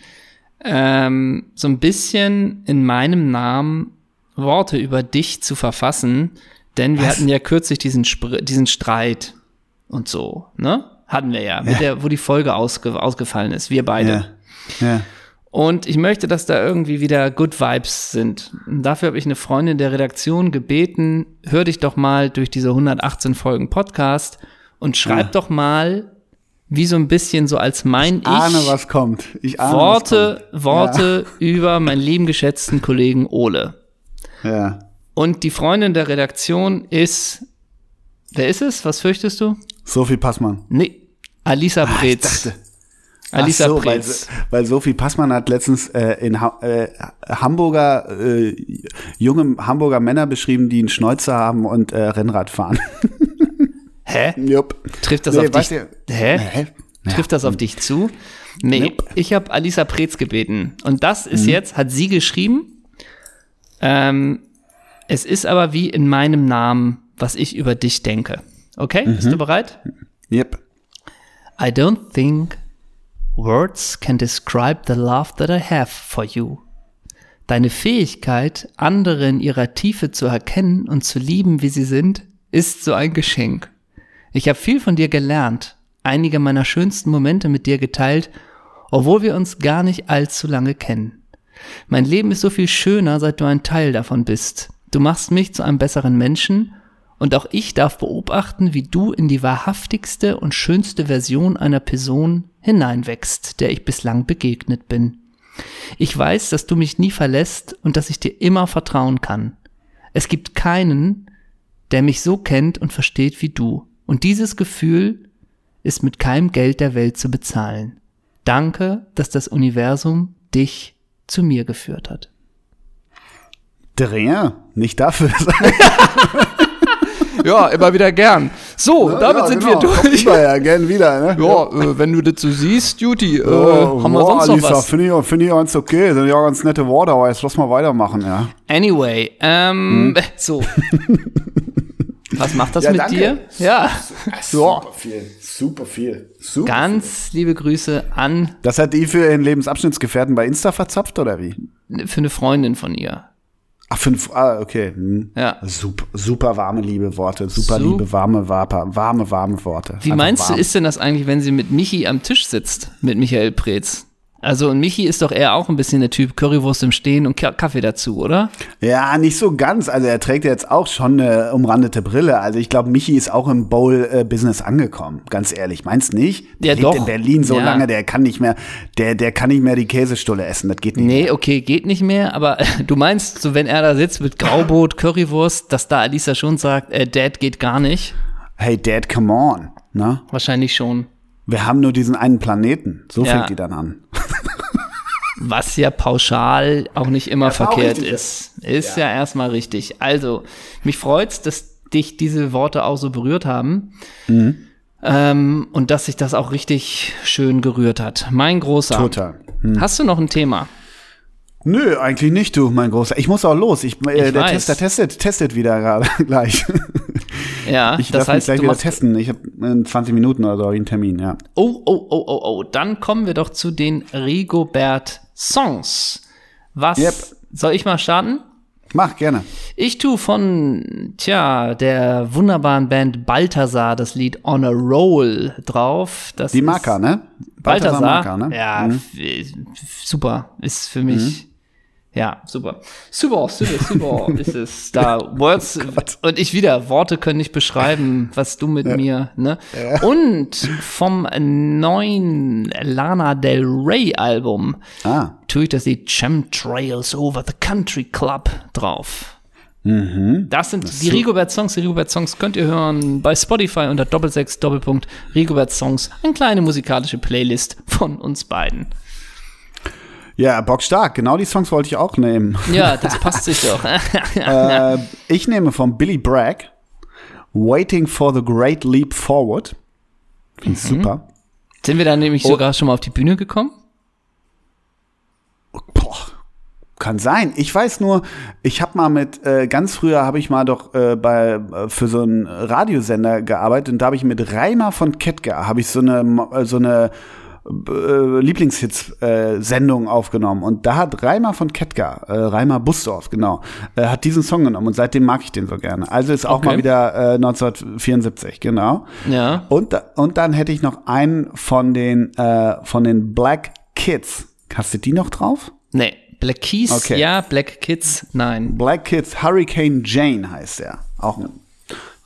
ähm, so ein bisschen in meinem Namen Worte über dich zu verfassen, denn wir Was? hatten ja kürzlich diesen, Spr diesen Streit und so, ne? Hatten wir ja, ja. Der, wo die Folge ausge ausgefallen ist, wir beide. Ja. ja. Und ich möchte, dass da irgendwie wieder Good Vibes sind. dafür habe ich eine Freundin der Redaktion gebeten, hör dich doch mal durch diese 118 Folgen Podcast und schreib ja. doch mal, wie so ein bisschen so als mein Ich. Ich ahne, was kommt. Ich ahne, Worte, kommt. Worte über meinen lieben geschätzten Kollegen Ole. Ja. Und die Freundin der Redaktion ist, wer ist es? Was fürchtest du? Sophie Passmann. Nee, Alisa Bretz. Ah, Alisa so, Prinz. Weil, weil Sophie Passmann hat letztens äh, in ha äh, Hamburger, äh, junge Hamburger Männer beschrieben, die einen Schnäuzer haben und äh, Rennrad fahren. Hä? Jupp. Trifft das nee, auf dich? Hä? Hä? Ja. Trifft das auf dich zu? Nee, Jupp. ich habe Alisa Preetz gebeten. Und das ist mhm. jetzt, hat sie geschrieben. Ähm, es ist aber wie in meinem Namen, was ich über dich denke. Okay, mhm. bist du bereit? Yep. I don't think Words can describe the love that I have for you. Deine Fähigkeit, andere in ihrer Tiefe zu erkennen und zu lieben, wie sie sind, ist so ein Geschenk. Ich habe viel von dir gelernt, einige meiner schönsten Momente mit dir geteilt, obwohl wir uns gar nicht allzu lange kennen. Mein Leben ist so viel schöner, seit du ein Teil davon bist. Du machst mich zu einem besseren Menschen und auch ich darf beobachten, wie du in die wahrhaftigste und schönste Version einer Person hineinwächst, der ich bislang begegnet bin. Ich weiß, dass du mich nie verlässt und dass ich dir immer vertrauen kann. Es gibt keinen, der mich so kennt und versteht wie du. Und dieses Gefühl ist mit keinem Geld der Welt zu bezahlen. Danke, dass das Universum dich zu mir geführt hat. De rien, nicht dafür. ja, immer wieder gern. So, Na, damit ja, sind genau. wir durch. Immer ja, gern wieder, ne? Ja, äh, wenn du das so siehst, Duty, äh, oh, haben wir boah, sonst noch Lisa, was? Finde ich, find ich ganz okay. Sind ja auch ganz nette Worte, aber jetzt lass mal weitermachen, ja. Anyway, ähm, hm? so. Was macht das ja, mit danke. dir? Ja. Super viel, super viel. Super Ganz viel. liebe Grüße an. Das hat die für ihren Lebensabschnittsgefährten bei Insta verzapft oder wie? Für eine Freundin von ihr. Ah, fünf, ah, okay. Hm. Ja. Super, super warme liebe Worte, super so. liebe warme, warme, warme, warme Worte. Wie Einfach meinst warm. du, ist denn das eigentlich, wenn sie mit Michi am Tisch sitzt, mit Michael Preetz? Also und Michi ist doch eher auch ein bisschen der Typ Currywurst im Stehen und Kaffee dazu, oder? Ja, nicht so ganz. Also er trägt jetzt auch schon eine umrandete Brille. Also ich glaube, Michi ist auch im Bowl-Business äh, angekommen. Ganz ehrlich, meinst nicht? Der ja, lebt doch. in Berlin so ja. lange, der kann nicht mehr, der der kann nicht mehr die Käsestulle essen. Das geht nicht. Nee, mehr. okay, geht nicht mehr. Aber du meinst, so wenn er da sitzt mit Graubrot, Currywurst, dass da Alisa schon sagt, äh, Dad geht gar nicht? Hey Dad, come on. Na? Ne? Wahrscheinlich schon wir haben nur diesen einen Planeten. So ja. fängt die dann an. Was ja pauschal auch nicht immer das verkehrt ist. Ist, ja. ja. erstmal richtig. Also, mich freut's, dass dich diese Worte auch so berührt haben. Mhm. Ähm, und dass sich das auch richtig schön gerührt hat. Mein großer. Total. Hm. Hast du noch ein Thema? Nö, eigentlich nicht, du, mein Großer. Ich muss auch los. Ich, äh, ich der weiß. Tester testet, testet wieder gerade gleich. Ja, ich das heißt, mich gleich wieder testen. Ich habe in 20 Minuten oder so einen Termin, ja. Oh, oh, oh, oh, oh. Dann kommen wir doch zu den Rigobert Songs. Was yep. soll ich mal starten? Mach gerne. Ich tue von, tja, der wunderbaren Band Balthasar das Lied On a Roll drauf. Das die Marker, ne? Balthasar, Balthasar Marker, ne? Ja, mhm. super. Ist für mich. Mhm ja, super. Super, super, super ist es. Da Words oh und ich wieder, Worte können nicht beschreiben, was du mit ja. mir, ne? Ja. Und vom neuen Lana Del Rey Album ah. tue ich das die Trails Over the Country Club drauf. Mhm. Das sind das die Rigobert Songs. Die Rigobert Songs könnt ihr hören bei Spotify unter doppelsechs Doppelpunkt Rigobert Songs. Eine kleine musikalische Playlist von uns beiden. Ja, bockstark. Genau die Songs wollte ich auch nehmen. Ja, das passt sich doch. äh, ich nehme von Billy Bragg Waiting for the Great Leap Forward. Finde ich mhm. super. Sind wir da nämlich oh. sogar schon mal auf die Bühne gekommen? Boah, kann sein. Ich weiß nur, ich habe mal mit, äh, ganz früher habe ich mal doch äh, bei, äh, für so einen Radiosender gearbeitet und da habe ich mit Reimer von Ketka, habe ich so eine, so eine äh, lieblingshits äh, sendungen äh, aufgenommen und da hat Reimer von Ketka, äh, Reimer Busdorf, genau, äh, hat diesen Song genommen und seitdem mag ich den so gerne. Also ist auch okay. mal wieder äh, 1974, genau. Ja. Und, und dann hätte ich noch einen von den, äh, von den Black Kids. Hast du die noch drauf? Nee. Black Keys, okay. ja, Black Kids, nein. Black Kids, Hurricane Jane heißt er. Auch ein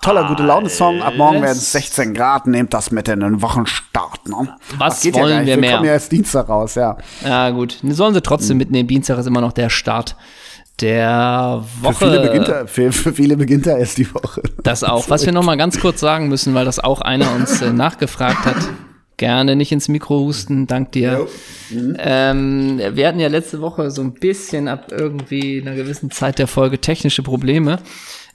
toller gute ah, Laune-Song. Ab morgen werden es 16 Grad. Nehmt das mit in den Wochenstart. Ne? Was das wollen ja wir mehr? Wir kommen ja erst Dienstag raus, ja. Ja, gut. Sollen sie trotzdem hm. mitnehmen. Dienstag ist immer noch der Start der Woche. Für viele beginnt er, für, für viele beginnt er erst die Woche. Das auch. Was wir noch mal ganz kurz sagen müssen, weil das auch einer uns äh, nachgefragt hat. Gerne nicht ins Mikro husten, dank dir. Mhm. Ähm, wir hatten ja letzte Woche so ein bisschen ab irgendwie einer gewissen Zeit der Folge technische Probleme.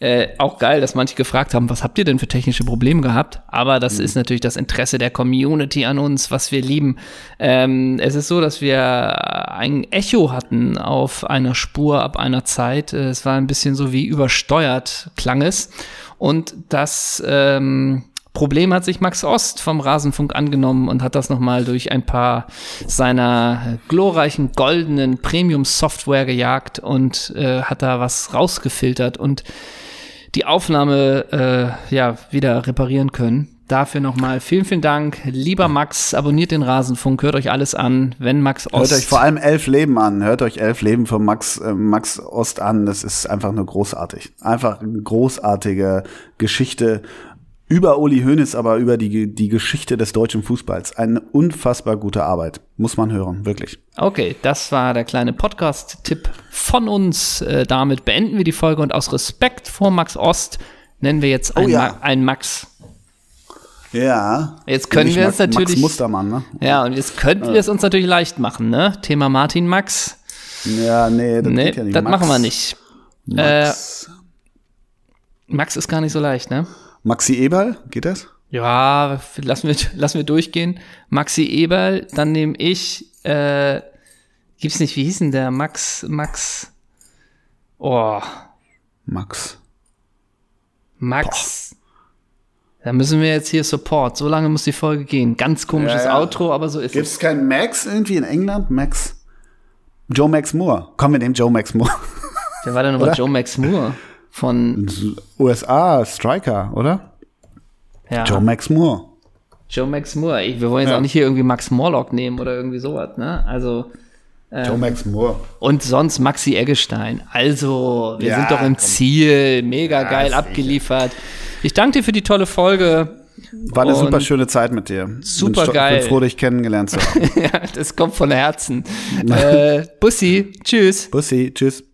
Äh, auch geil, dass manche gefragt haben, was habt ihr denn für technische Probleme gehabt? Aber das mhm. ist natürlich das Interesse der Community an uns, was wir lieben. Ähm, es ist so, dass wir ein Echo hatten auf einer Spur ab einer Zeit. Äh, es war ein bisschen so wie übersteuert klang es. Und das ähm, Problem hat sich Max Ost vom Rasenfunk angenommen und hat das nochmal durch ein paar seiner äh, glorreichen goldenen Premium-Software gejagt und äh, hat da was rausgefiltert und die Aufnahme äh, ja wieder reparieren können. Dafür nochmal vielen, vielen Dank. Lieber Max, abonniert den Rasenfunk, hört euch alles an, wenn Max Ost. Hört euch vor allem elf Leben an, hört euch elf Leben von Max, äh, Max Ost an. Das ist einfach nur großartig. Einfach eine großartige Geschichte über Uli Hoeneß, aber über die, die Geschichte des deutschen Fußballs. Eine unfassbar gute Arbeit. Muss man hören, wirklich. Okay, das war der kleine Podcast-Tipp von uns. Äh, damit beenden wir die Folge und aus Respekt vor Max Ost nennen wir jetzt oh, einen, ja. Ma einen Max. Ja. Jetzt können wir Max, es natürlich. Max Mustermann, ne? Ja, und jetzt könnten äh. wir es uns natürlich leicht machen, ne? Thema Martin Max. Ja, nee, das, nee, ja nicht. das machen wir nicht. Max. Äh, Max ist gar nicht so leicht, ne? Maxi Eberl, geht das? Ja, lassen wir, lassen wir durchgehen. Maxi Eberl, dann nehme ich, äh, gibt's nicht, wie hieß denn der? Max, Max, oh. Max. Max. Boah. Da müssen wir jetzt hier Support. So lange muss die Folge gehen. Ganz komisches ja, ja. Outro, aber so ist Gibt's es. Gibt es keinen Max irgendwie in England? Max. Joe Max Moore. Komm, wir nehmen Joe Max Moore. Wer war denn nochmal Joe Max Moore? von USA Striker, oder? Ja. Joe Max Moore. Joe Max Moore. Ich, wir wollen jetzt ja. auch nicht hier irgendwie Max Morlock nehmen oder irgendwie sowas, ne? Also. Ähm, Joe Max Moore. Und sonst Maxi Eggestein. Also, wir ja, sind doch im komm. Ziel. Mega geil abgeliefert. Ich danke dir für die tolle Folge. War eine super schöne Zeit mit dir. Super bin geil. Ich bin froh, dich kennengelernt zu haben. ja, das kommt von Herzen. äh, Bussi, tschüss. Bussi, tschüss.